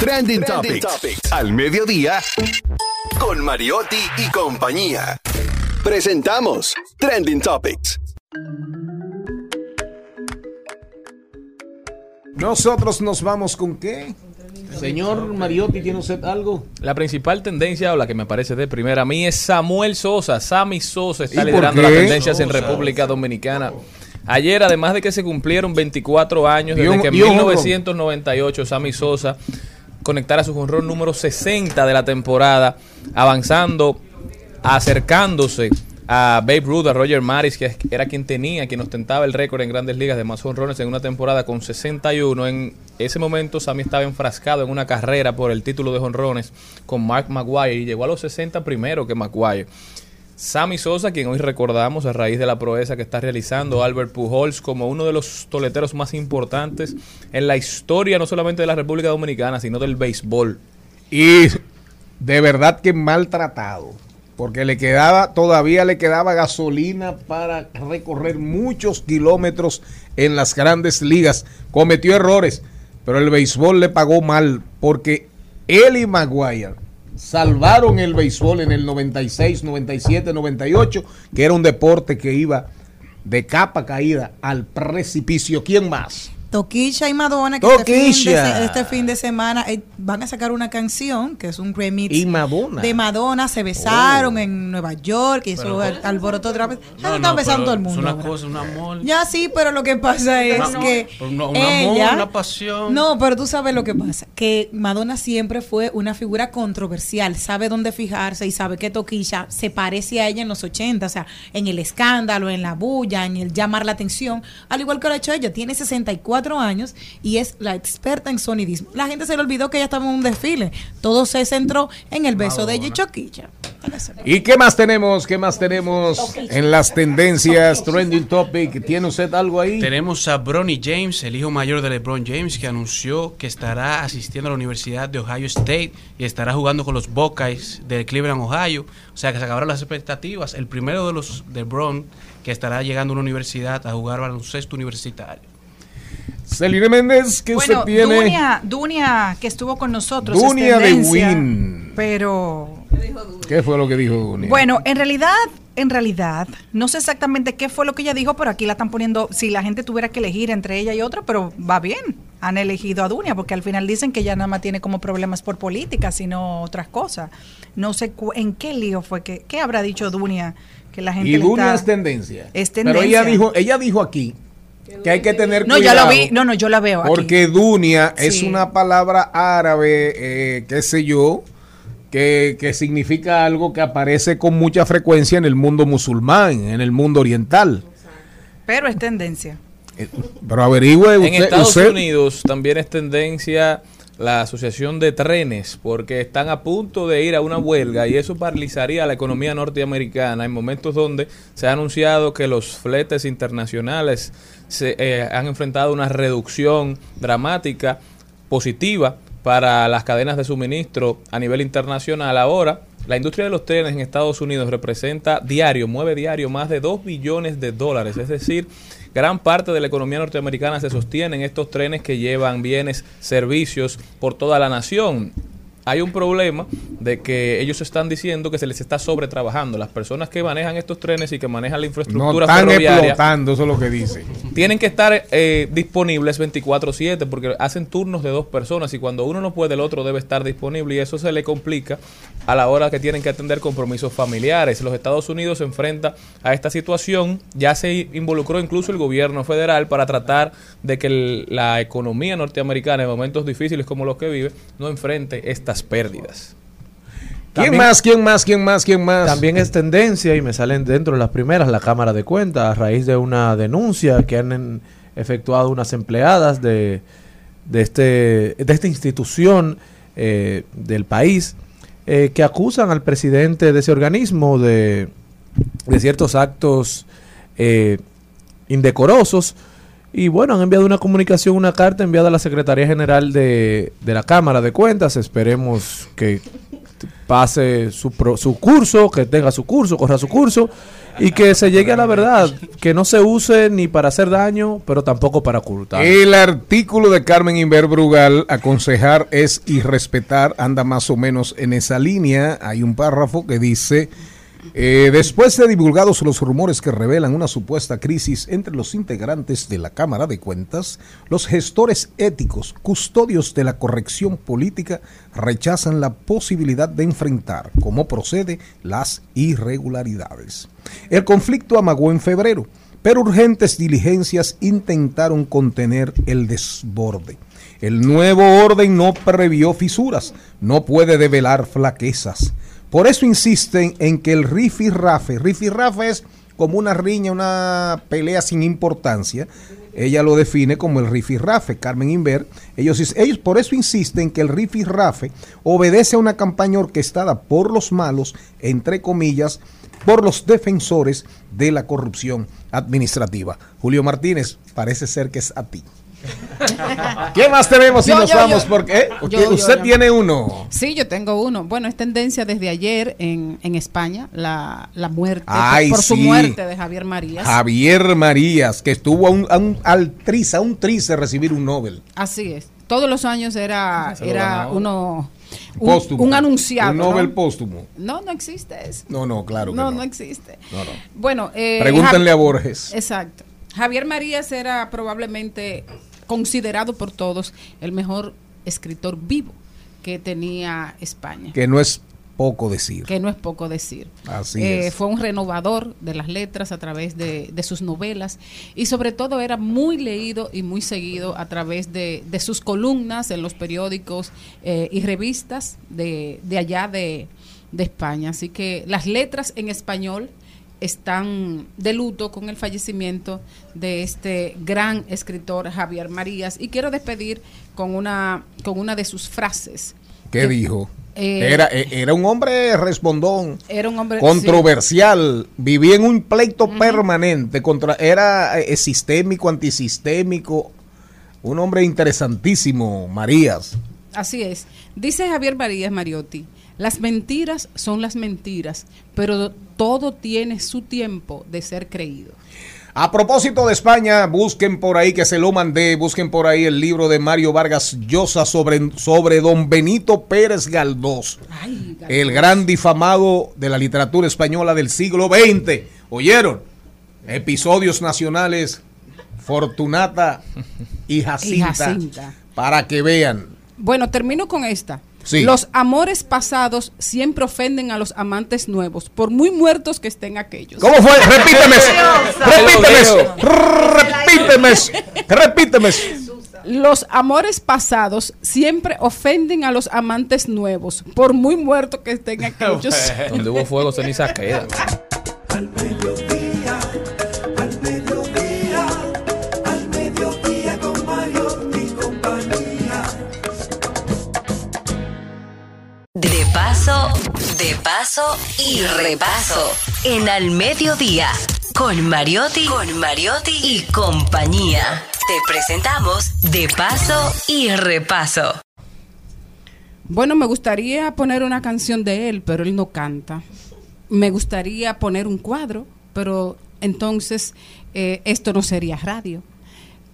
Trending, Topics. Al mediodía. Con Mariotti y compañía. Presentamos Trending Topics. Nosotros nos vamos con qué? Señor Mariotti, ¿tiene usted algo? La principal tendencia o la que me parece de primera a mí es Samuel Sosa. Sammy Sosa está ¿Y por liderando las tendencias en. República Dominicana. Ayer, además de que se cumplieron 24 años desde que en y un jonrón. 1998 Sammy Sosa conectara su jonrón número 60 de la temporada, avanzando, acercándose a Babe Ruth, a Roger Maris, que era quien tenía, quien ostentaba el récord en grandes ligas de más jonrones en una temporada con 61. En ese momento Sammy estaba enfrascado en una carrera por el título de jonrones con Mark Maguire y llegó a los 60 primero que Maguire. Sammy Sosa, quien hoy recordamos a raíz de la proeza que está realizando Albert Pujols como uno de los toleteros más importantes en la historia no solamente de la República Dominicana, sino del béisbol. Y de verdad que maltratado. Porque le quedaba, todavía le quedaba gasolina para recorrer muchos kilómetros en las grandes ligas. Cometió errores, pero el béisbol le pagó mal. Porque él y Maguire salvaron el béisbol en el 96, 97, 98, que era un deporte que iba de capa caída al precipicio. ¿Quién más? Toquisha y Madonna, que este fin, de, este fin de semana eh, van a sacar una canción que es un remix Y Madonna. de Madonna. Se besaron Oh. en Nueva York y eso al- alborotó otra vez. Ya No, están besando todo el Es mundo. una ahora. cosa, un amor. Ya sí, pero lo que pasa es que un- un amor, ella, una pasión. No, pero tú sabes lo que pasa, que Madonna siempre fue una figura controversial, sabe dónde fijarse y sabe que Toquilla se parece a ella en los 80, o sea, en el escándalo, en la bulla, en el llamar la atención, al igual que lo ha hecho ella, tiene 64 24 años y es la experta en sonidismo. La gente se le olvidó que ella estaba en un desfile. Todo se centró en el beso de ella y Choquilla. ¿Y qué más tenemos? ¿Qué más tenemos en las tendencias trending topic? ¿Tiene usted algo ahí? Tenemos a Bronny James, el hijo mayor de LeBron James, que anunció que estará asistiendo a la Universidad de Ohio State y estará jugando con los Buckeyes de Cleveland, Ohio. O sea que se acabaron las expectativas. El primero de los de Bron que estará llegando a una universidad a jugar baloncesto universitario. Celine Méndez, ¿qué Bueno, usted tiene? Dunia, Dunia, que estuvo con nosotros. Dunia de Win. Pero ¿Qué fue lo que dijo Dunia? Bueno, en realidad, en realidad, no sé exactamente qué fue lo que ella dijo, pero aquí la están poniendo, si la gente tuviera que elegir entre ella y otra, pero va bien. Han elegido a Dunia, porque al final dicen que ella nada más tiene como problemas por política, sino otras cosas. No sé cu- en qué lío fue que, ¿qué habrá dicho Dunia? Que la gente y Dunia está- es tendencia. Es Pero tendencia. ella dijo, ella dijo aquí que hay que tener No, cuidado. ya lo vi, no, no, yo la veo aquí. Porque Dunia es una palabra árabe, eh, qué sé yo, que, que significa algo que aparece con mucha frecuencia en el mundo musulmán, en el mundo oriental. Pero es tendencia. Eh, Pero averigüe En usted. Estados usted- Unidos también es tendencia la Asociación de Trenes, porque están a punto de ir a una huelga y eso paralizaría la economía norteamericana en momentos donde se ha anunciado que los fletes internacionales se, eh, han enfrentado una reducción dramática positiva para las cadenas de suministro a nivel internacional. Ahora, la industria de los trenes en Estados Unidos representa diario, mueve diario más de 2 billones de dólares, es decir, gran parte de la economía norteamericana se sostiene en estos trenes que llevan bienes, servicios por toda la nación. Hay un problema de que ellos están diciendo que se les está sobretrabajando. Las personas que manejan estos trenes y que manejan la No infraestructura están ferroviaria explotando, eso es lo que dice. tienen que estar eh, disponibles 24/7 porque hacen turnos de dos personas y cuando uno no puede el otro debe estar disponible y eso se le complica a la hora que tienen que atender compromisos familiares. Los Estados Unidos se enfrenta a esta situación, ya se involucró incluso el gobierno federal para tratar de que el- la economía norteamericana en momentos difíciles como los que vive no enfrente pérdidas. ¿Quién También- más? ¿Quién más? ¿Quién más? ¿Quién más? También es tendencia y me salen dentro de las primeras la Cámara de Cuentas a raíz de una denuncia que han en- efectuado unas empleadas de, de, este, de esta institución eh, del país eh, que acusan al presidente de ese organismo de, de ciertos actos eh, indecorosos. Y bueno, han enviado una comunicación, una carta enviada a la Secretaría General de, de la Cámara de Cuentas. Esperemos que pase su, pro- su curso, que tenga su curso, corra su curso y que se llegue a la verdad, que no se use ni para hacer daño, pero tampoco para ocultar. El artículo de Carmen Inver Brugal, aconsejar es irrespetar, anda más o menos en esa línea. Hay un párrafo que dice, eh, después de divulgados los rumores que revelan una supuesta crisis entre los integrantes de la Cámara de Cuentas, los gestores éticos, custodios de la corrección política, rechazan la posibilidad de enfrentar, como procede, las irregularidades. El conflicto amagó en febrero pero urgentes diligencias intentaron contener el desborde. El nuevo orden no previó fisuras, no puede develar flaquezas. Por eso insisten en que el rifirrafe, rifirrafe es como una riña, una pelea sin importancia. Ella lo define como el rifirrafe, Carmen Inver. Ellos, ellos por eso insisten que el rifirrafe obedece a una campaña orquestada por los malos, entre comillas, por los defensores de la corrupción administrativa. Julio Martínez, parece ser que es a ti. ¿Qué más tenemos si Yo, nos yo, vamos? yo. Porque ¿eh? Yo, yo, usted yo. tiene uno. Sí, yo tengo uno. Bueno, es tendencia desde ayer en, en España, la, la muerte, por- Ay, por, su muerte de Javier Marías. Javier Marías, que estuvo a un, a un al tris, a un tris de recibir un Nobel. Así es. Todos los años era, lo era uno, un, Póstumo. un anunciado. Un Nobel ¿no? póstumo. No, no existe eso. No, no, claro que no, no. no existe. No, no. Bueno, eh, Pregúntenle a Borges. Exacto. Javier Marías era probablemente considerado por todos el mejor escritor vivo que tenía España. Que no es poco decir. Que no es poco decir. Así Eh, es. Fue un renovador de las letras a través de, de sus novelas y sobre todo era muy leído y muy seguido a través de, de sus columnas en los periódicos eh, y revistas de, de allá de, de España. Así que las letras en español están de luto con el fallecimiento de este gran escritor Javier Marías y quiero despedir con una con una de sus frases. ¿Qué dijo? Eh, era, eh, era un hombre respondón, Era un hombre controversial, vivía en un pleito permanente, contra, era eh, sistémico, antisistémico, un hombre interesantísimo, Marías. Así es. Dice Javier Marías Mariotti, las mentiras son las mentiras, pero todo tiene su tiempo de ser creído. A propósito de España, busquen por ahí que se lo mandé, busquen por ahí el libro de Mario Vargas Llosa sobre, sobre don Benito Pérez Galdós, el gran difamado de la literatura española del siglo XX. ¿Oyeron? Episodios nacionales, Fortunata y Jacinta, Y Jacinta. para que vean. Bueno, termino con esta. Sí. Los amores pasados siempre ofenden a los amantes nuevos, por muy muertos que estén aquellos. ¿Cómo fue? Repíteme. repíteme. Repíteme. Repíteme. Los amores pasados siempre ofenden a los amantes nuevos, por muy muertos que estén aquellos. Donde hubo fuego, ceniza queda. De paso y repaso. En Al Mediodía, con Mariotti, con Mariotti y compañía. Te presentamos De paso y repaso. Bueno, me gustaría poner una canción de él, pero él no canta. Me gustaría poner un cuadro, pero entonces eh, esto no sería radio.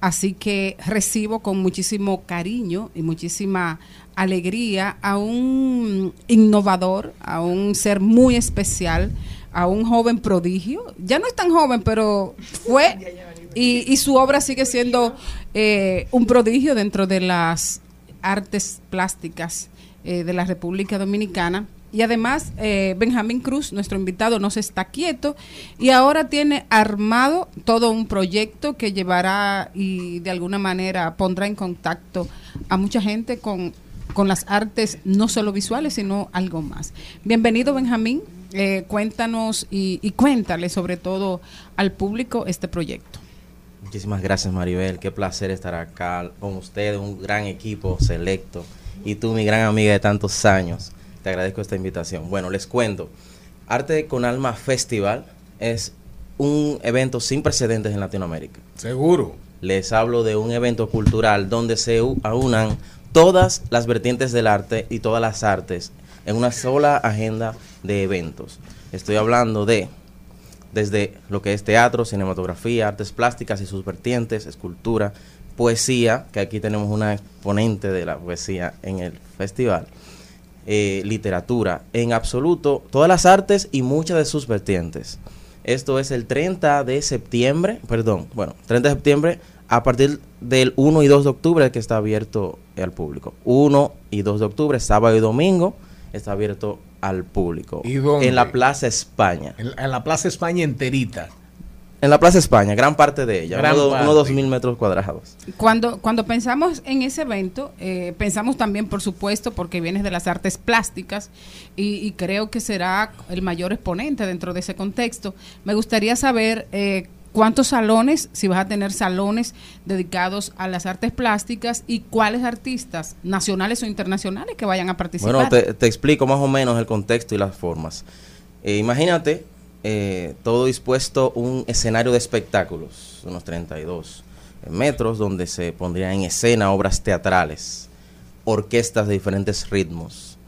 Así que recibo con muchísimo cariño y muchísima alegría a un innovador, a un ser muy especial, a un joven prodigio. Ya no es tan joven, pero fue y, su obra sigue siendo eh, un prodigio dentro de las artes plásticas eh, de la República Dominicana. Y además, eh, Benjamín Cruz, nuestro invitado, no se está quieto y ahora tiene armado todo un proyecto que llevará y de alguna manera pondrá en contacto a mucha gente con, con las artes no solo visuales, sino algo más. Bienvenido, Benjamín. Eh, cuéntanos y, y cuéntale sobre todo al público este proyecto. Muchísimas gracias Maribel, qué placer estar acá con ustedes, un gran equipo selecto y tú mi gran amiga de tantos años. Te agradezco esta invitación. Bueno, les cuento, Arte con Alma Festival es un evento sin precedentes en Latinoamérica. Seguro. Les hablo de un evento cultural donde se aunan todas las vertientes del arte y todas las artes en una sola agenda de eventos. Estoy hablando de desde lo que es teatro, cinematografía, artes plásticas y sus vertientes, escultura, poesía, que aquí tenemos una exponente de la poesía en el festival, eh, literatura, en absoluto, todas las artes y muchas de sus vertientes. Esto es el 30 de septiembre, perdón, bueno, 30 de septiembre a partir del 1 y 2 de octubre que está abierto al público. 1 y 2 de octubre, sábado y domingo, está abierto al público. ¿Y dónde? En la Plaza España. En, en la Plaza España enterita. En la Plaza España, gran parte de ella, Gran unos parte. unos dos mil metros cuadrados. Cuando, cuando pensamos en ese evento, eh, pensamos también, por supuesto, porque vienes de las artes plásticas y, y creo que será el mayor exponente dentro de ese contexto. Me gustaría saber eh, cuántos salones, si vas a tener salones dedicados a las artes plásticas y cuáles artistas nacionales o internacionales que vayan a participar. Bueno, te, te explico más o menos el contexto y las formas. Eh, imagínate eh, todo dispuesto un escenario de espectáculos, unos 32 metros, donde se pondrían en escena obras teatrales, orquestas de diferentes ritmos,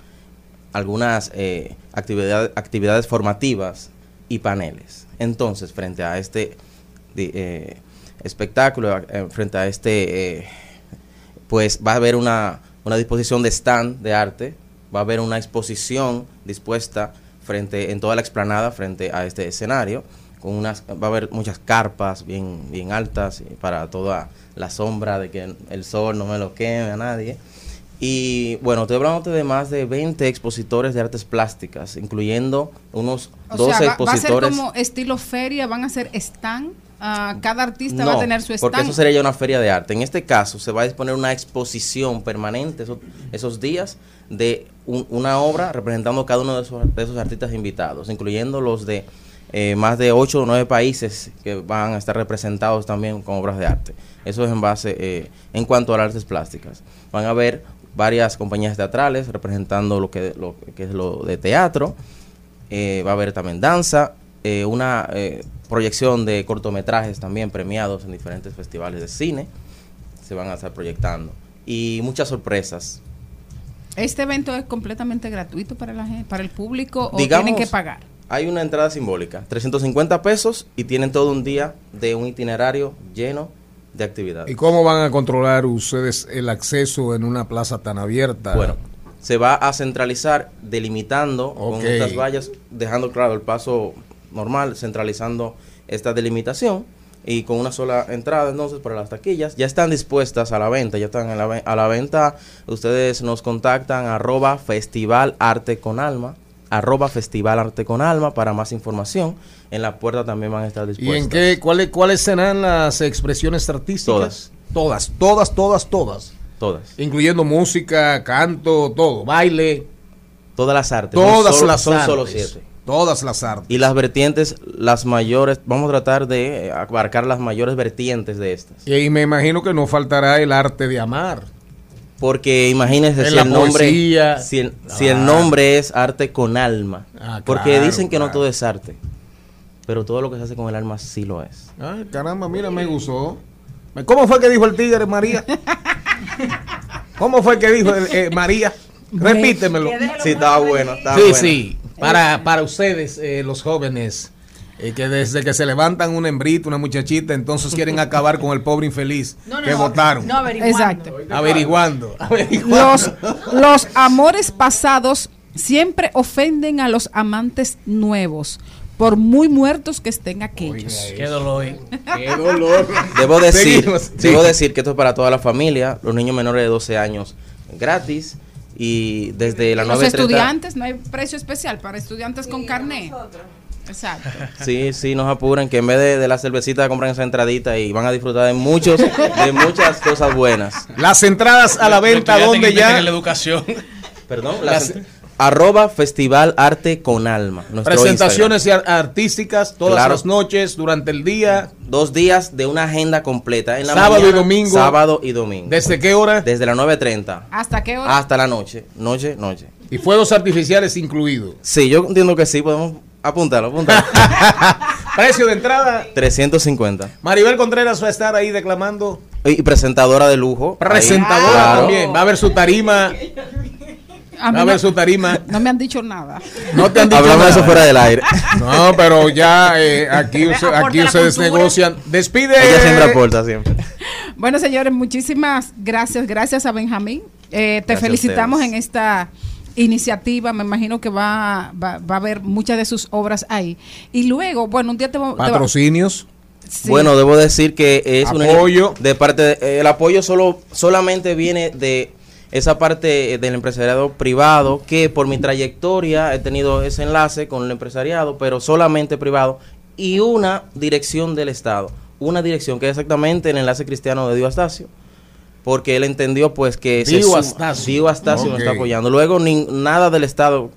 algunas eh, actividad- actividades formativas y paneles. Entonces, frente a este eh, espectáculo, eh, frente a este, pues va a haber una, una disposición de stand de arte, va a haber una exposición dispuesta frente en toda la explanada frente a este escenario con unas va a haber muchas carpas bien bien altas y para toda la sombra de que el sol no me lo queme a nadie y bueno, estoy hablando de más de 20 expositores de artes plásticas, incluyendo unos o 12 sea, va, va a ser expositores. como estilo feria, van a ser stand, ah, cada artista va a tener su stand. porque eso sería ya una feria de arte. En este caso, se va a disponer una exposición permanente esos, esos días de un- una obra representando cada uno de esos, de esos artistas invitados, incluyendo los de eh, más de 8 o 9 países que van a estar representados también con obras de arte. Eso es en base, eh, en cuanto a las artes plásticas. Van a haber varias compañías teatrales representando lo que, lo que es lo de teatro. Eh, va a haber también danza, eh, una eh, proyección de cortometrajes también premiados en diferentes festivales de cine. Se van a estar proyectando. Y muchas sorpresas. ¿Este evento es completamente gratuito para la gente, para el público o Digamos- tienen que pagar? Hay una entrada simbólica, 350 pesos y tienen todo un día de un itinerario lleno de actividades. ¿Y cómo van a controlar ustedes el acceso en una plaza tan abierta? Bueno, se va a centralizar delimitando con estas vallas, dejando claro el paso normal, centralizando esta delimitación y con una sola entrada entonces para las taquillas. Ya están dispuestas a la venta, ya están en la a la venta. Ustedes nos contactan arroba festival arte con alma, arroba festival arte con alma para más información. En la puerta también van a estar ¿Y dispuestas. en qué, cuáles, cuáles serán las expresiones artísticas? Todas, todas, todas, todas. Todas. Incluyendo música, canto, todo, baile. Todas las artes. Todas Son solo- las son artes. solo siete. Todas las artes. Y las vertientes, las mayores, vamos a tratar de eh, abarcar las mayores vertientes de estas. Y me imagino que no faltará el arte de amar. Porque imagínense En si el nombre, si el, si el Ah. nombre es arte con alma. Ah, porque claro, dicen que no todo es arte. Pero todo lo que se hace con el alma sí lo es. Ay, caramba, mira, me gustó. ¿Cómo fue que dijo el tigre, María? ¿Cómo fue que dijo el- eh, María? Repítemelo. Sí, estaba bueno. Estaba Sí, bueno. sí. Para, para ustedes, eh, los jóvenes, eh, que desde que se levantan una hembrita, una muchachita, entonces quieren acabar con el pobre infeliz No, no, que no, votaron. no averiguando. Exacto. Averiguando. Los, los amores pasados siempre ofenden a los amantes nuevos, por muy muertos que estén aquellos. Qué dolor. Qué dolor. Debo decir, Seguimos. debo decir que esto es para toda la familia, los niños menores de 12 años gratis y desde la Los 9.30 estudiantes, no hay precio especial para estudiantes con carné. Exacto. Sí, sí, nos apuran que en vez de, de la cervecita compran esa entradita y van a disfrutar de muchos, de muchas cosas buenas. Las entradas a la venta, donde ya. En la educación. Perdón, Las- las, arroba Festival Arte con Alma. Presentaciones ar- artísticas todas Claro. las noches, durante el día. Dos días de una agenda completa. En la Sábado y domingo. Sábado y domingo. ¿Desde qué hora? Desde las 9.30 ¿Hasta qué hora? hasta la noche. Noche, noche. Y fuegos artificiales incluidos. Sí, yo entiendo que sí, podemos apuntarlo, apuntarlo. Precio de entrada. 350. Maribel Contreras va a estar ahí declamando. Y presentadora de lujo. ahí. Presentadora Claro. también. Va a ver su tarima. A a no- ver su tarima. No me han dicho nada. No te han dicho Hablamos de eso nada. fuera del aire. No, pero ya eh, aquí, usted- aquí ustedes negocian. Despide. Ella siempre aporta, siempre. Bueno, señores, muchísimas gracias. Gracias a Benjamín. Eh, te Gracias felicitamos en esta iniciativa. Me imagino que va, va, va a haber muchas de sus obras ahí. Y luego, bueno, un día te, va- te va- Patrocinios. Sí. Bueno, debo decir que es un Apoyo. de parte de- el apoyo solo solamente viene de esa parte eh, del empresariado privado que por mi trayectoria he tenido ese enlace con el empresariado, pero solamente privado y una dirección del Estado, una dirección que es exactamente el enlace cristiano de Dio Astacio. Porque él entendió pues que se Dio suma- Astacio. Dio Astacio nos está apoyando. Luego ni, nada del Estado,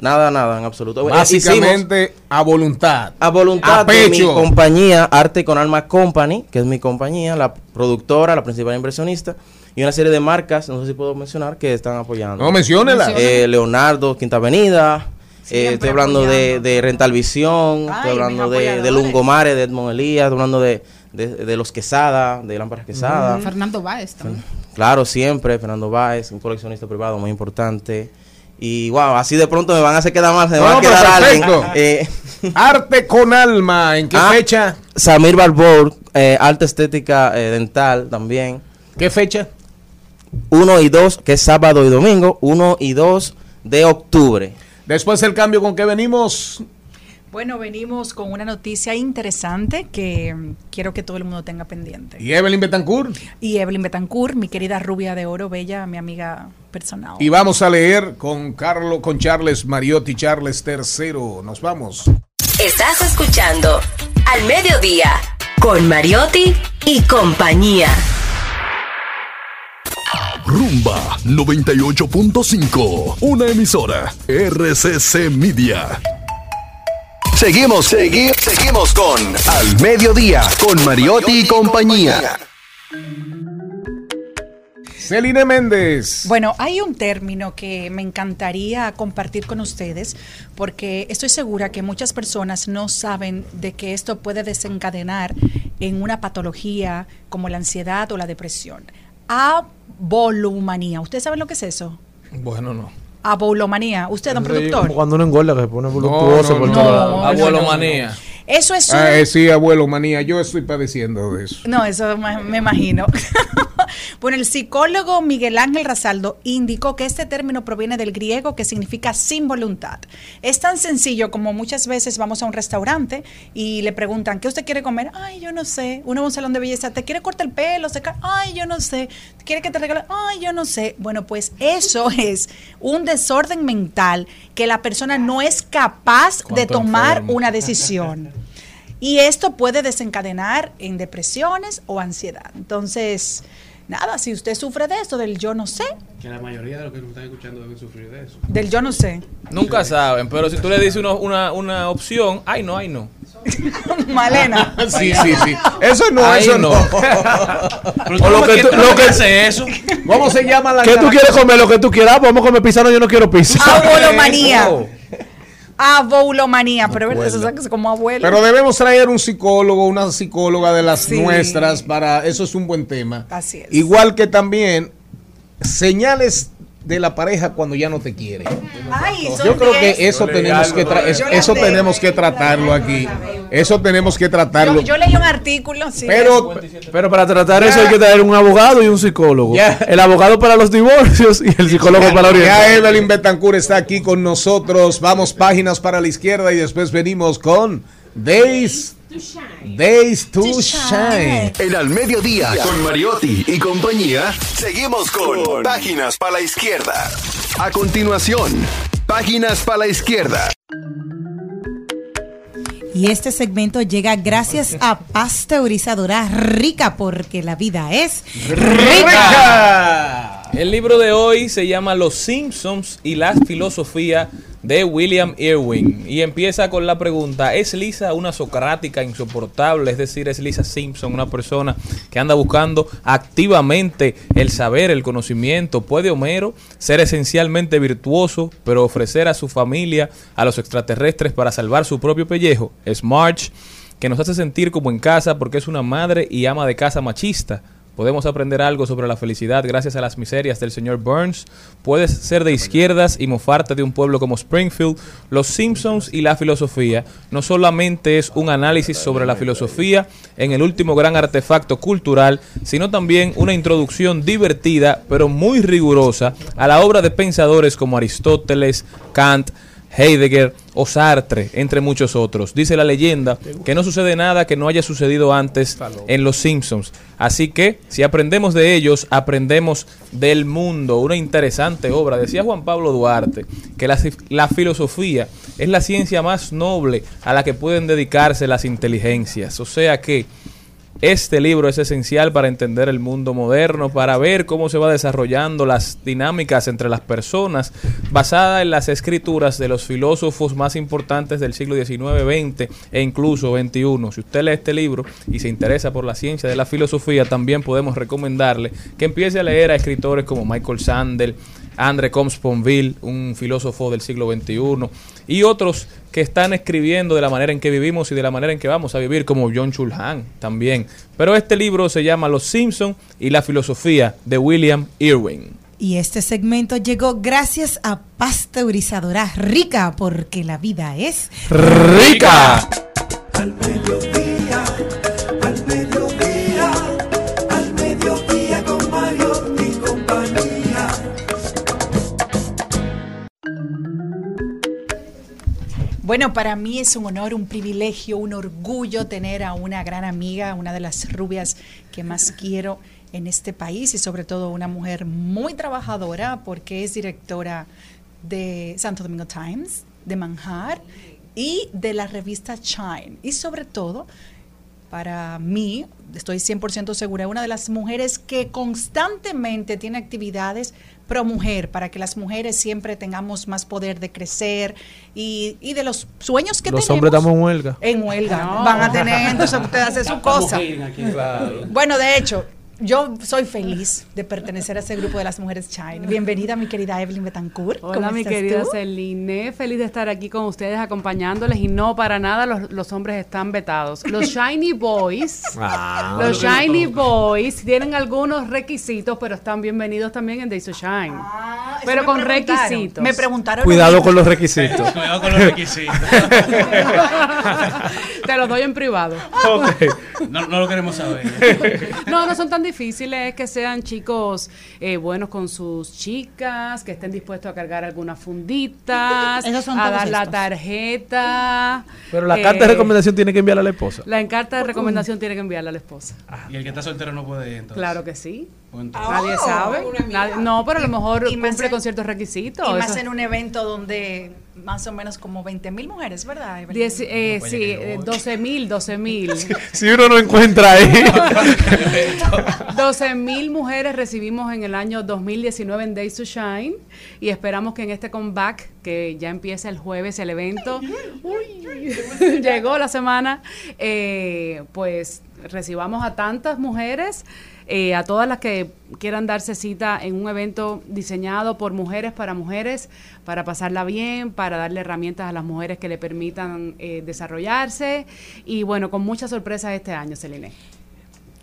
nada, nada en absoluto. Eh, hicimos- Básicamente a voluntad. a voluntad A de mi compañía Arte con Alma Company, que es mi compañía, la productora, la principal inversionista, y una serie de marcas, no sé si puedo mencionar, que están apoyando. No, menciónela. Eh, Leonardo, Quinta Avenida, eh, estoy hablando de, de Rental Visión, Ay, estoy hablando de, de. Lungomare, de Edmond Elías, estoy hablando de, de, de los Quesada, de Lámparas Quesada. Fernando Báez también. Claro, siempre, Fernando Báez, un coleccionista privado muy importante. Y wow, así de pronto me van a hacer quedar mal, se me No, va a pero quedar alguien. perfecto. Eh, Arte con alma. ¿En qué Ah. fecha? Samir Barbour, eh, Alta Estética eh, Dental también. ¿Qué fecha? 1 y 2, que es sábado y domingo, 1 y 2 de octubre. Después del cambio con que venimos. Bueno, venimos con una noticia interesante que quiero que todo el mundo tenga pendiente. Y Evelyn Betancourt. Y Evelyn Betancourt, mi querida rubia de oro, bella, mi amiga personal. Y vamos a leer con Carlos, con Charles Mariotti, Charles III. Nos vamos. Estás escuchando Al Mediodía con Mariotti y compañía. Rumba 98.5, una emisora RCC Media. Seguimos, seguimos, seguimos con Al Mediodía, con Mariotti y compañía. Celine Méndez. Bueno, hay un término que me encantaría compartir con ustedes porque estoy segura que muchas personas no saben de que esto puede desencadenar en una patología como la ansiedad o la depresión. Abolumanía. ¿Ustedes saben lo que es eso? Bueno, no. Abolomanía. ¿Usted, don Sí, productor? como cuando uno engorda que se pone voluptuoso no, por no. todos lados. Eso es un... Ah, eh, sí, abuelo, manía. Yo estoy padeciendo de eso. No, eso me, imagino. bueno, el psicólogo Miguel Ángel Razaldo indicó que este término proviene del griego que significa sin voluntad. Es tan sencillo como muchas veces vamos a un restaurante y le preguntan, ¿qué usted quiere comer? Ay, yo no sé. Uno va a un salón de belleza, ¿te quiere cortar el pelo? secar? Ay, yo no sé. ¿Quiere que te regale? Ay, yo no sé. Bueno, pues eso es un desorden mental que la persona no es capaz de tomar enfermo. una decisión. Y esto puede desencadenar en depresiones o ansiedad. Entonces, nada, si usted sufre de esto, del yo no sé, Que la mayoría de los que nos están escuchando deben sufrir de eso. del yo no sé, Nunca saben, pero si tú le dices uno- una, una opción, ay no, ay no. Malena. Sí, sí, sí. Eso no, Ay, eso no. Pero O lo que tú- lo que- hace eso. ¿Cómo se llama la ¿Qué tú quieres comer? Lo que tú quieras. Ah, Vamos a comer pizza. No, yo no quiero pizza. Abolomanía. Eso. Aboulomanía, pero eso es como abuelo. Pero debemos traer un psicólogo, una psicóloga de las Sí. nuestras para eso es un buen tema. Así es. Igual que también señales de la pareja cuando ya no te quiere. Ay, Yo creo que eso Yo tenemos que eso. tenemos que tratarlo aquí. Eso tenemos que tratarlo. Yo, yo leí un artículo, sí. Pero Pero para tratar eso hay que traer un abogado y un psicólogo. Ya. El abogado para los divorcios y el psicólogo para la ya orientación. Evelyn Betancourt está aquí con nosotros. Vamos páginas para la izquierda y después venimos con Days Days to Shine. En Al Mediodía, con Mariotti y compañía, seguimos con Páginas para la Izquierda. A continuación, Páginas para la Izquierda. Y este segmento llega gracias a Pasteurizadora Rica, porque la vida es rica. El libro de hoy se llama Los Simpsons y la filosofía de William Irwin y empieza con la pregunta, ¿es Lisa una socrática insoportable? Es decir, ¿es Lisa Simpson una persona que anda buscando activamente el saber, el conocimiento? ¿Puede Homero ser esencialmente virtuoso pero ofrecer a su familia, a los extraterrestres para salvar su propio pellejo? ¿Es Marge que nos hace sentir como en casa porque es una madre y ama de casa machista? Podemos aprender algo sobre la felicidad gracias a las miserias del señor Burns. Puedes ser de izquierdas y mofarte de un pueblo como Springfield. Los Simpsons y la filosofía no solamente es un análisis sobre la filosofía en el último gran artefacto cultural, sino también una introducción divertida pero muy rigurosa a la obra de pensadores como Aristóteles, Kant, Heidegger o Sartre, entre muchos otros. Dice la leyenda que no sucede nada que no haya sucedido antes en Los Simpsons. Así que, si aprendemos de ellos, aprendemos del mundo. Una interesante obra. Decía Juan Pablo Duarte que la, la filosofía es la ciencia más noble a la que pueden dedicarse las inteligencias. O sea que este libro es esencial para entender el mundo moderno, para ver cómo se va desarrollando las dinámicas entre las personas, basada en las escrituras de los filósofos más importantes del siglo XIX, XX e incluso XXI. Si usted lee este libro y se interesa por la ciencia de la filosofía, también podemos recomendarle que empiece a leer a escritores como Michael Sandel, André Comte-Sponville, un filósofo del siglo XXI, y otros que están escribiendo de la manera en que vivimos y de la manera en que vamos a vivir, como John Chulhan también. Pero este libro se llama Los Simpson y la filosofía de William Irwin. Y este segmento llegó gracias a Pasteurizadora Rica, porque la vida es ¡Rica! Al mediodía, Bueno, para mí es un honor, un privilegio, un orgullo tener a una gran amiga, una de las rubias que más quiero en este país y sobre todo una mujer muy trabajadora porque es directora de Santo Domingo Times, de Manjar y de la revista Shine. Y sobre todo para mí, estoy 100% segura, una de las mujeres que constantemente tiene actividades pro mujer, para que las mujeres siempre tengamos más poder de crecer y, y de los sueños que Los tenemos. hombres estamos en huelga. En huelga. No. Van a tener, entonces ustedes hacen su cosa. Bueno, de hecho, yo soy feliz de pertenecer a ese grupo de las mujeres Shine. Bienvenida, mi querida Evelyn Betancourt. Hola, ¿Cómo mi estás querida tú? Celine. Feliz de estar aquí con ustedes acompañándoles. Y no, para nada los, los hombres están vetados. Los Shiny Boys, Ah. los Shiny Boys tienen algunos requisitos, pero están bienvenidos también en Days to Shine. Ah, pero con requisitos. Me preguntaron. Cuidado con los requisitos. Cuidado con los requisitos. Te los doy en privado. No, no lo queremos saber. No, no son tan difíciles, es que sean chicos eh, buenos con sus chicas, que estén dispuestos a cargar algunas funditas, Esos son a dar la estos. tarjeta. Pero la eh, carta de recomendación tiene que enviarla a la esposa. La carta de recomendación tiene que enviarla a la esposa. Y el que está soltero no puede ir, entonces. Claro que sí. Pues Nadie sabe. Nadie- no, pero a lo mejor Y cumple en- con ciertos requisitos. Y más Eso- en un evento donde más o menos como 20 mil mujeres, ¿verdad? Diez- eh, sí, eh, 12 mil, 12 mil. Si uno no encuentra ahí. 12 mil mujeres recibimos en el año 2019 en Days to Shine y esperamos que en este comeback, que ya empieza el jueves el evento, uy, llegó la semana, eh, pues recibamos a tantas mujeres, eh, a todas las que quieran darse cita en un evento diseñado por mujeres para mujeres, para pasarla bien, para darle herramientas a las mujeres que le permitan eh, desarrollarse y bueno, con muchas sorpresas este año, Celine.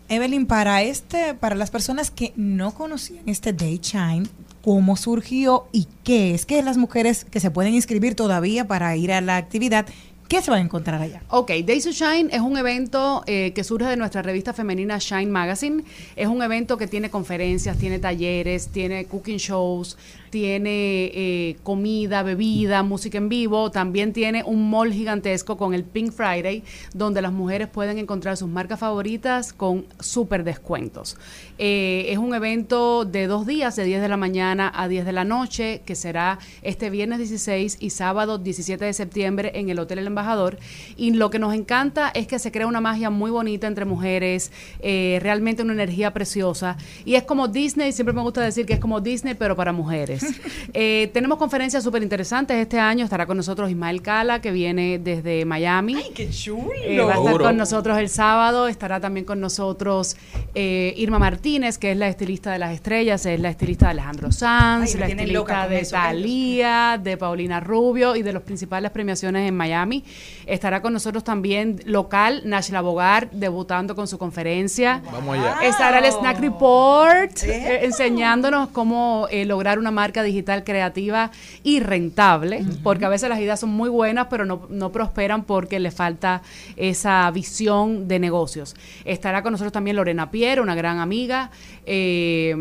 Evelyn, para este, para las personas que no conocían este Day Shine, ¿cómo surgió y qué es? Que las mujeres que se pueden inscribir todavía para ir a la actividad, ¿qué se van a encontrar allá? Ok, Days to Shine es un evento eh, que surge de nuestra revista femenina Shine Magazine. Es un evento que tiene conferencias, tiene talleres, tiene cooking shows, tiene eh, comida, bebida, música en vivo. También tiene un mall gigantesco con el Pink Friday, donde las mujeres pueden encontrar sus marcas favoritas con súper descuentos. Eh, es un evento de dos días, de 10 de la mañana a 10 de la noche, que será este viernes 16 y sábado 17 de septiembre en el Hotel El Embajador. Y lo que nos encanta es que se crea una magia muy bonita entre mujeres, eh, realmente una energía preciosa. Y es como Disney, siempre me gusta decir que es como Disney, pero para mujeres. Eh, tenemos conferencias súper interesantes. Este año estará con nosotros Ismael Cala, que viene desde Miami. ¡Ay, qué chulo! Eh, va a estar con nosotros el sábado, estará también con nosotros eh, Irma Martínez, que es la estilista de las estrellas, es la estilista de Alejandro Sanz, Ay, la estilista de eso. Talía, de Paulina Rubio y de las principales premiaciones en Miami. Estará con nosotros también local Nashla Bogar, debutando con su conferencia. Vamos allá. Estará el Snack Report eh, enseñándonos cómo eh, lograr una marca digital creativa y rentable, porque a veces las ideas son muy buenas, pero no, no prosperan porque le falta esa visión de negocios. Estará con nosotros también Lorena Piero, una gran amiga, eh,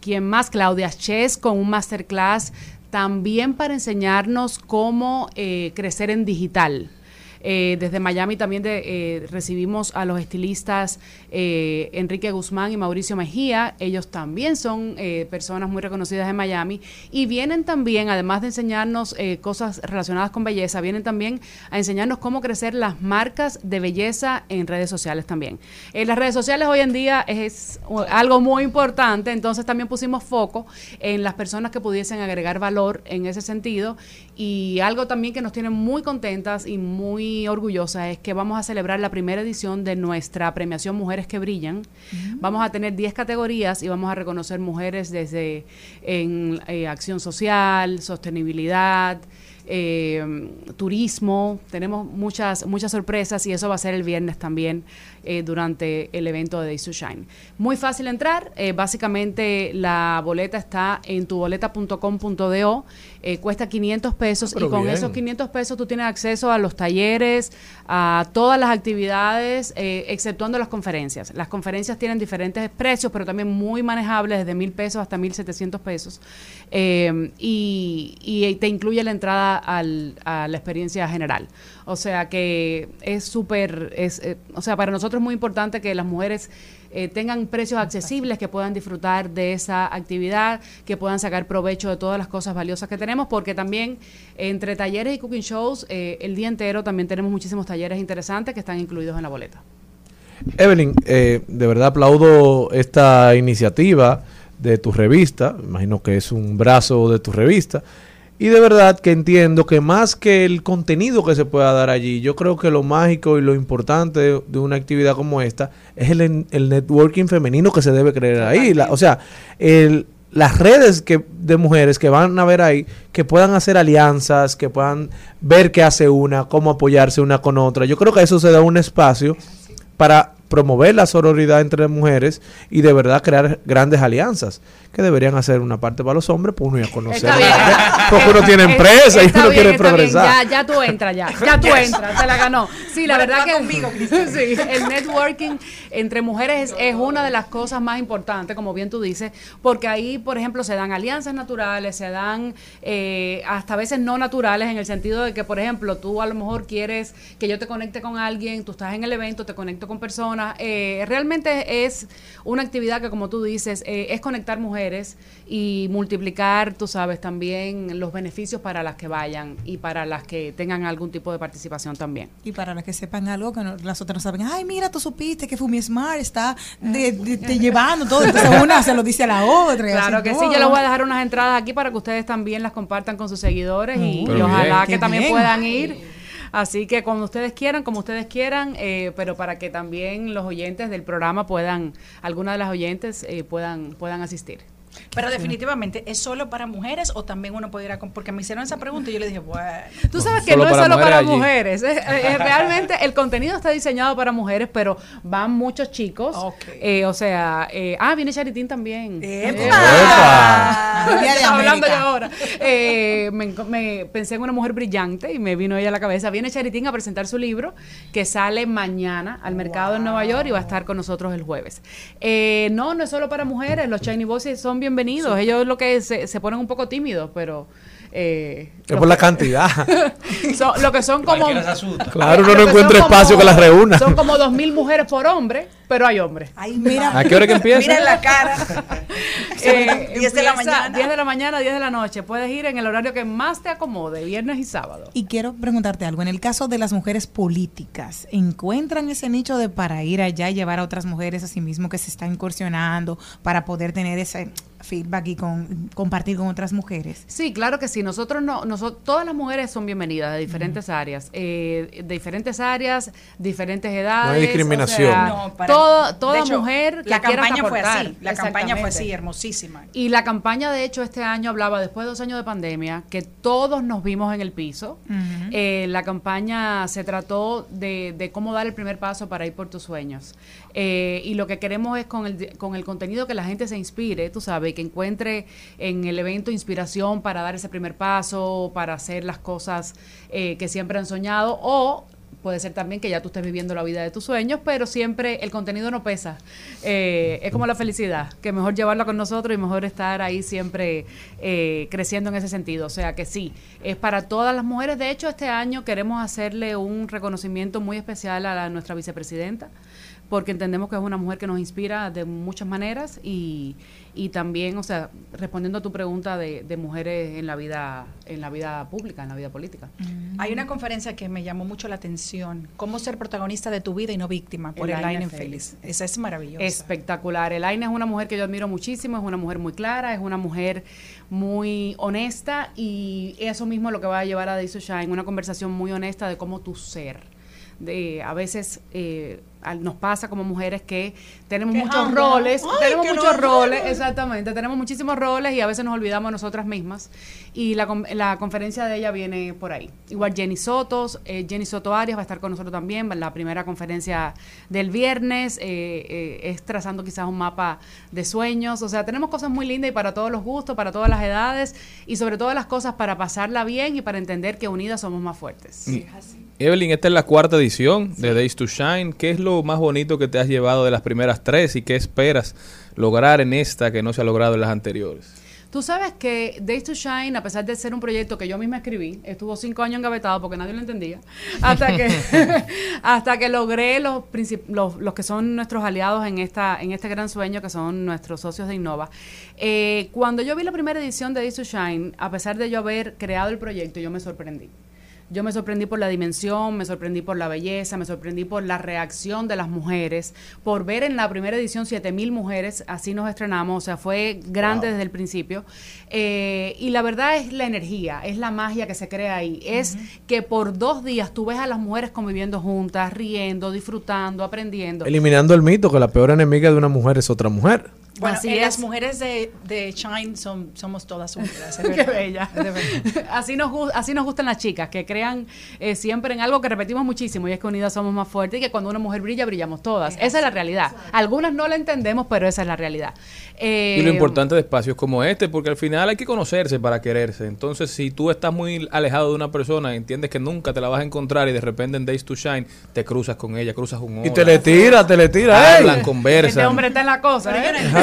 quien más, Claudia Ches, con un masterclass también para enseñarnos cómo eh, crecer en digital. Eh, desde Miami también de, eh, recibimos a los estilistas eh, Enrique Guzmán y Mauricio Mejía. Ellos también son eh, personas muy reconocidas en Miami y vienen también, además de enseñarnos eh, cosas relacionadas con belleza, vienen también a enseñarnos cómo crecer las marcas de belleza en redes sociales también. En las redes sociales hoy en día es algo muy importante, entonces también pusimos foco en las personas que pudiesen agregar valor en ese sentido y algo también que nos tiene muy contentas y muy orgullosas es que vamos a celebrar la primera edición de nuestra premiación Mujeres que Brillan. Vamos a tener 10 categorías y vamos a reconocer mujeres desde en eh, acción social, sostenibilidad, eh, turismo. Tenemos muchas, muchas sorpresas y eso va a ser el viernes también eh, durante el evento de Days to Shine. Muy fácil entrar. eh, básicamente la boleta está en tuboleta.com.do. eh, cuesta 500 pesos y pero con bien. esos 500 pesos tú tienes acceso a los talleres, a todas las actividades, eh, exceptuando las conferencias. Las conferencias tienen diferentes precios, pero también muy manejables, desde mil pesos hasta 1.700 pesos. Eh, y, y te incluye la entrada al- a la experiencia general. O sea que es súper, es, eh, o sea, para nosotros es muy importante que las mujeres eh, tengan precios accesibles, que puedan disfrutar de esa actividad, que puedan sacar provecho de todas las cosas valiosas que tenemos, porque también entre talleres y cooking shows, eh, el día entero también tenemos muchísimos talleres interesantes que están incluidos en la boleta. Evelyn, eh, de verdad aplaudo esta iniciativa de tu revista, imagino que es un brazo de tu revista, y de verdad que entiendo que más que el contenido que se pueda dar allí, yo creo que lo mágico y lo importante de, de una actividad como esta es el, el networking femenino que se debe creer ahí. La- o sea, el, las redes que, de mujeres que van a ver ahí, que puedan hacer alianzas, que puedan ver qué hace una, cómo apoyarse una con otra. Yo creo que eso se da un espacio para promover la sororidad entre mujeres y de verdad crear grandes alianzas que deberían hacer una parte para los hombres, pues uno ya conocer. Porque uno tiene empresa y Está uno bien, quiere está bien, progresar. Ya, ya tú entras, ya. Ya tú entras, te la ganó. Sí, la Bueno, verdad que conmigo, sí, el networking entre mujeres es, es una de las cosas más importantes, como bien tú dices, porque ahí, por ejemplo, se dan alianzas naturales, se dan eh, hasta a veces no naturales, en el sentido de que, por ejemplo, tú a lo mejor quieres que yo te conecte con alguien, tú estás en el evento, te conecto con personas. Eh, realmente es una actividad que, como tú dices, eh, es conectar mujeres y multiplicar, tú sabes, también los beneficios para las que vayan y para las que tengan algún tipo de participación también. Y para las que sepan algo que no- las otras no saben, ay, mira, tú supiste que Fumi Smart está de, de- de llevando todo. Entonces una se lo dice a la otra. Claro así que sí, yo les voy a dejar unas entradas aquí para que ustedes también las compartan con sus seguidores y, ojalá bien. que Qué también bien. puedan ir. Así que cuando ustedes quieran, como ustedes quieran, eh, pero para que también los oyentes del programa puedan, algunas de las oyentes eh, puedan, puedan asistir. Pero definitivamente, ¿es solo para mujeres o también uno puede ir a... Porque me hicieron esa pregunta y yo le dije, bueno... Tú sabes que Solo no es solo para mujeres allí. mujeres. es- es- realmente el contenido está diseñado para mujeres, pero van muchos chicos. Eh, o sea, eh, ah, viene Charitín también. ¡Epa! Eh, estaba hablando yo ahora. Eh, me, pensé en una mujer brillante y me vino ella a la cabeza. Viene Charitín a presentar su libro que sale mañana al mercado en Nueva York y va a estar con nosotros el jueves. Eh, no, no es solo para mujeres. Los Chinese Bosses son bienvenidos. Ellos lo que se, se ponen un poco tímidos, pero... Eh, Es por la cantidad. son- lo que son como. Claro, uno lo no encuentra espacio que las reúna. Son como dos mil mujeres por hombre, pero hay hombres. Ay, mira. ¿A qué hora que empieza? Mira en la cara. Eh, 10 de la mañana. 10 de la mañana, 10 de la noche. Puedes ir en el horario que más te acomode, viernes y sábado. Y quiero preguntarte algo. En el caso de las mujeres políticas, ¿encuentran ese nicho de para ir allá y llevar a otras mujeres a sí mismo que se están incursionando para poder tener ese feedback y con, compartir con otras mujeres? Sí, claro que sí. Nosotros no, nosotros, todas las mujeres son bienvenidas de diferentes áreas, eh, de diferentes áreas, diferentes edades. No hay discriminación. o sea, No, para- toda toda de hecho, mujer que la quiera campaña fue así. La campaña fue así, hermosísima. Y la campaña, de hecho, este año hablaba, después de dos años de pandemia, que todos nos vimos en el piso. Eh, la campaña se trató de, de cómo dar el primer paso para ir por tus sueños. Eh, y lo que queremos es con el, con el contenido que la gente se inspire, tú sabes, que encuentre en el evento inspiración para dar ese primer paso, para hacer las cosas eh, que siempre han soñado o Puede ser también que ya tú estés viviendo la vida de tus sueños, pero siempre el contenido no pesa. Eh, es como la felicidad, que mejor llevarla con nosotros y mejor estar ahí siempre eh, creciendo en ese sentido. O sea que sí, es para todas las mujeres. De hecho, este año queremos hacerle un reconocimiento muy especial a nuestra vicepresidenta, porque entendemos que es una mujer que nos inspira de muchas maneras y, y también, o sea, respondiendo a tu pregunta de, de mujeres en la vida en la vida pública, en la vida política. Hay una conferencia que me llamó mucho la atención, cómo ser protagonista de tu vida y no víctima, por Elaine Elaine Félix. Félix. Esa es maravillosa. Espectacular. Elaine es una mujer que yo admiro muchísimo, es una mujer muy clara, es una mujer muy honesta y eso mismo es lo que va a llevar a Days to Shine, una conversación muy honesta de cómo tu ser. De, a veces eh, nos pasa como mujeres que tenemos muchos roles, Ay, tenemos muchos no- roles, exactamente, tenemos muchísimos roles y a veces nos olvidamos nosotras mismas. Y la, con- la conferencia de ella viene por ahí. Igual Jenny Sotos, eh, Jenny Soto Arias va a estar con nosotros también, la primera conferencia del viernes, eh, eh, es trazando quizás un mapa de sueños, o sea, tenemos cosas muy lindas y para todos los gustos, para todas las edades y sobre todo las cosas para pasarla bien y para entender que unidas somos más fuertes. Y- Evelyn, esta es la cuarta edición de Days to Shine. ¿Qué es lo más bonito que te has llevado de las primeras tres y qué esperas lograr en esta que no se ha logrado en las anteriores? Tú sabes que Days to Shine, a pesar de ser un proyecto que yo misma escribí, estuvo cinco años engavetado porque nadie lo entendía, hasta que, hasta que logré los, los, los que son nuestros aliados en, esta, en este gran sueño, que son nuestros socios de Innova. Eh, cuando yo vi la primera edición de Days to Shine, a pesar de yo haber creado el proyecto, yo me sorprendí. Yo me sorprendí por la dimensión, me sorprendí por la belleza, me sorprendí por la reacción de las mujeres, por ver en la primera edición 7000 mujeres, así nos estrenamos, o sea, fue grande desde el principio. Eh, y la verdad es la energía, es la magia que se crea ahí. Es que por dos días tú ves a las mujeres conviviendo juntas, riendo, disfrutando, aprendiendo. Eliminando el mito que la peor enemiga de una mujer es otra mujer. Bueno, Así eh, las mujeres de, de Shine son, somos todas unidas. es Qué verdad. bella. Así, nos, así nos gustan las chicas, que crean eh, siempre en algo que repetimos muchísimo, y es que unidas somos más fuertes y que cuando una mujer brilla, brillamos todas. Esa es la realidad. Algunas no la entendemos, pero esa es la realidad. Eh, Y lo importante de espacios como este, porque al final hay que conocerse para quererse. Entonces, si tú estás muy alejado de una persona, entiendes que nunca te la vas a encontrar y de repente en Days to Shine te cruzas con ella, cruzas un Y te le tira, te le tira. ey. Hablan, conversan. Este hombre está en la cosa,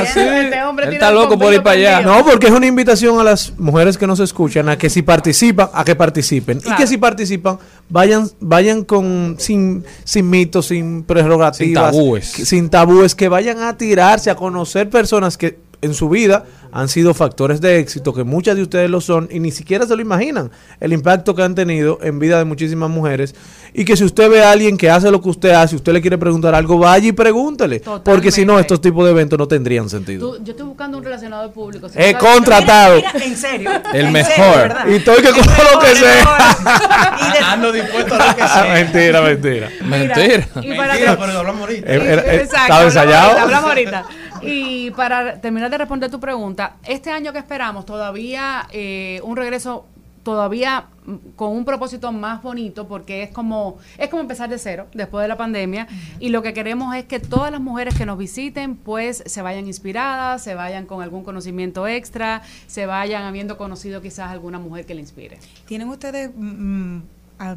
Este hombre Él tiene está loco por ir para allá. No, porque es una invitación a las mujeres que nos escuchan a que si participan, a que participen. Y que si participan, vayan, vayan con sin, sin mitos, sin prerrogativas, Sin tabúes. que- sin tabúes, que vayan a tirarse, a conocer personas que en su vida han sido factores de éxito, que muchas de ustedes lo son, y ni siquiera se lo imaginan, el impacto que han tenido en vida de muchísimas mujeres. Y que si usted ve a alguien que hace lo que usted hace, usted le quiere preguntar algo, vaya y pregúntele. Porque si no, estos tipos de eventos no tendrían sentido. Tú- yo estoy buscando un relacionado de público. Si He contratado. Mira, en serio. El en mejor. Y estoy que El cojo lo que sea. mejor. Y de- Ando dispuesto a lo que sea. mentira, mentira. Mentira. Y para Mentira, que- pero lo hablamos ahorita. Eh, eh, eh, Exacto, ¿Estaba hablamos ensayado? ahorita, hablamos ahorita. Y para terminar de responder tu pregunta, este año que esperamos todavía eh, un regreso todavía mm, con un propósito más bonito porque es como es como empezar de cero después de la pandemia. Y lo que queremos es que todas las mujeres que nos visiten pues se vayan inspiradas, se vayan con algún conocimiento extra, se vayan habiendo conocido quizás alguna mujer que le inspire. ¿Tienen ustedes mm,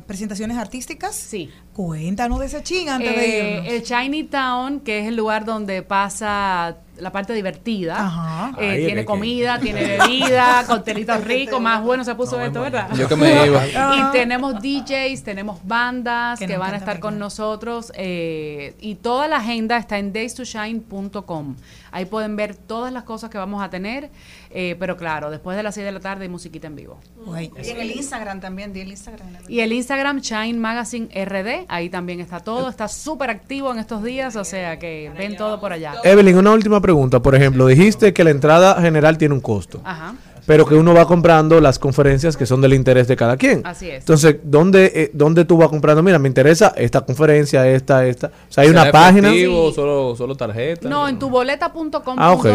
presentaciones artísticas? Sí. Cuéntanos de ese ching antes Eh, de irnos. el Chinatown, que es el lugar donde pasa la parte divertida, Ajá. eh, Ay, tiene que- comida, tiene bebida, coctelitos ricos, más bueno se puso esto, ¿verdad? Yo que me iba. Y tenemos DJs, tenemos bandas Que van a estar con nosotros eh, y toda la agenda está en daystoshine.com. Ahí pueden ver todas las cosas que vamos a tener, eh, pero claro, después de las 6 de la tarde hay musiquita en vivo. Y en el Instagram también, di el Instagram. Y el Instagram Shine Magazine RD, ahí también está todo, está súper activo en estos días, o sea que ven todo por allá. Evelyn, una última pregunta. Por ejemplo, dijiste que la entrada general tiene un costo, Ajá. Pero que uno va comprando las conferencias que son del interés de cada quien. Así es. Entonces, ¿dónde, eh, ¿dónde tú vas comprando? Mira, me interesa esta conferencia, esta, esta. O sea, hay ¿Será una página. efectivo, solo, solo tarjeta. No, en tuboleta.com.do Ah, ok.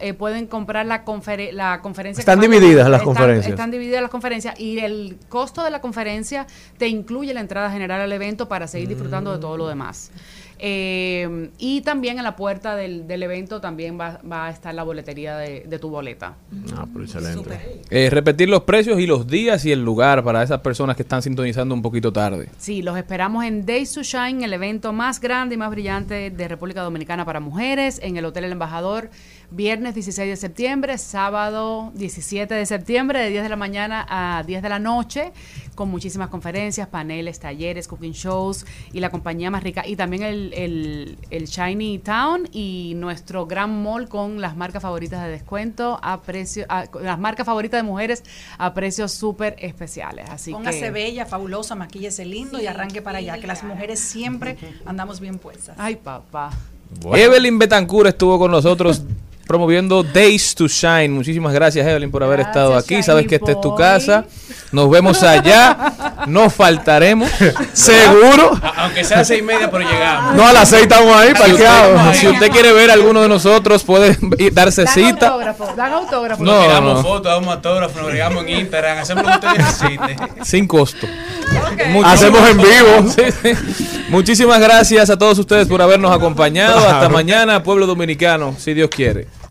eh, pueden comprar la, confere- la conferencia. que Están divididas las están- conferencias. Están divididas las conferencias y el costo de la conferencia te incluye la entrada general al evento para seguir disfrutando de todo lo demás. Eh, y también en la puerta del, del evento también va, va a estar la boletería de, de tu boleta. Ah, pero excelente. Eh, repetir los precios y los días y el lugar para esas personas que están sintonizando un poquito tarde. Sí, los esperamos en Days to Shine, el evento más grande y más brillante de República Dominicana para mujeres, en el Hotel El Embajador, viernes 16 de septiembre, sábado 17 de septiembre, de 10 de la mañana a 10 de la noche, con muchísimas conferencias, paneles, talleres, cooking shows y la compañía más rica. Y también el, el, el Shiny Town y nuestro gran mall con las marcas favoritas de descuento a precio, a- las marcas favoritas de mujeres a precios súper especiales. Así Póngase que... bella, fabulosa, maquíllese lindo y arranque para allá, que las mujeres siempre andamos bien puestas. Ay, papá. Evelyn Betancourt estuvo con nosotros promoviendo Days to Shine. Muchísimas gracias, Evelyn, por haber Gracias, estado aquí. Sabes que esta es tu casa. Nos vemos allá. No faltaremos. ¿Seguro? A- Aunque sea seis y media, pero llegamos. No, a las seis estamos ahí, parqueados. si usted quiere ver a alguno de nosotros, puede darse Dan cita. autógrafo, dan autógrafo. No, no. fotos, damos autógrafos, nos agregamos en Instagram, hacemos lo que usted necesite. Sin costo. Hacemos en vivo. Sí, sí. Muchísimas gracias a todos ustedes por habernos acompañado. Hasta mañana, pueblo dominicano, si Dios quiere.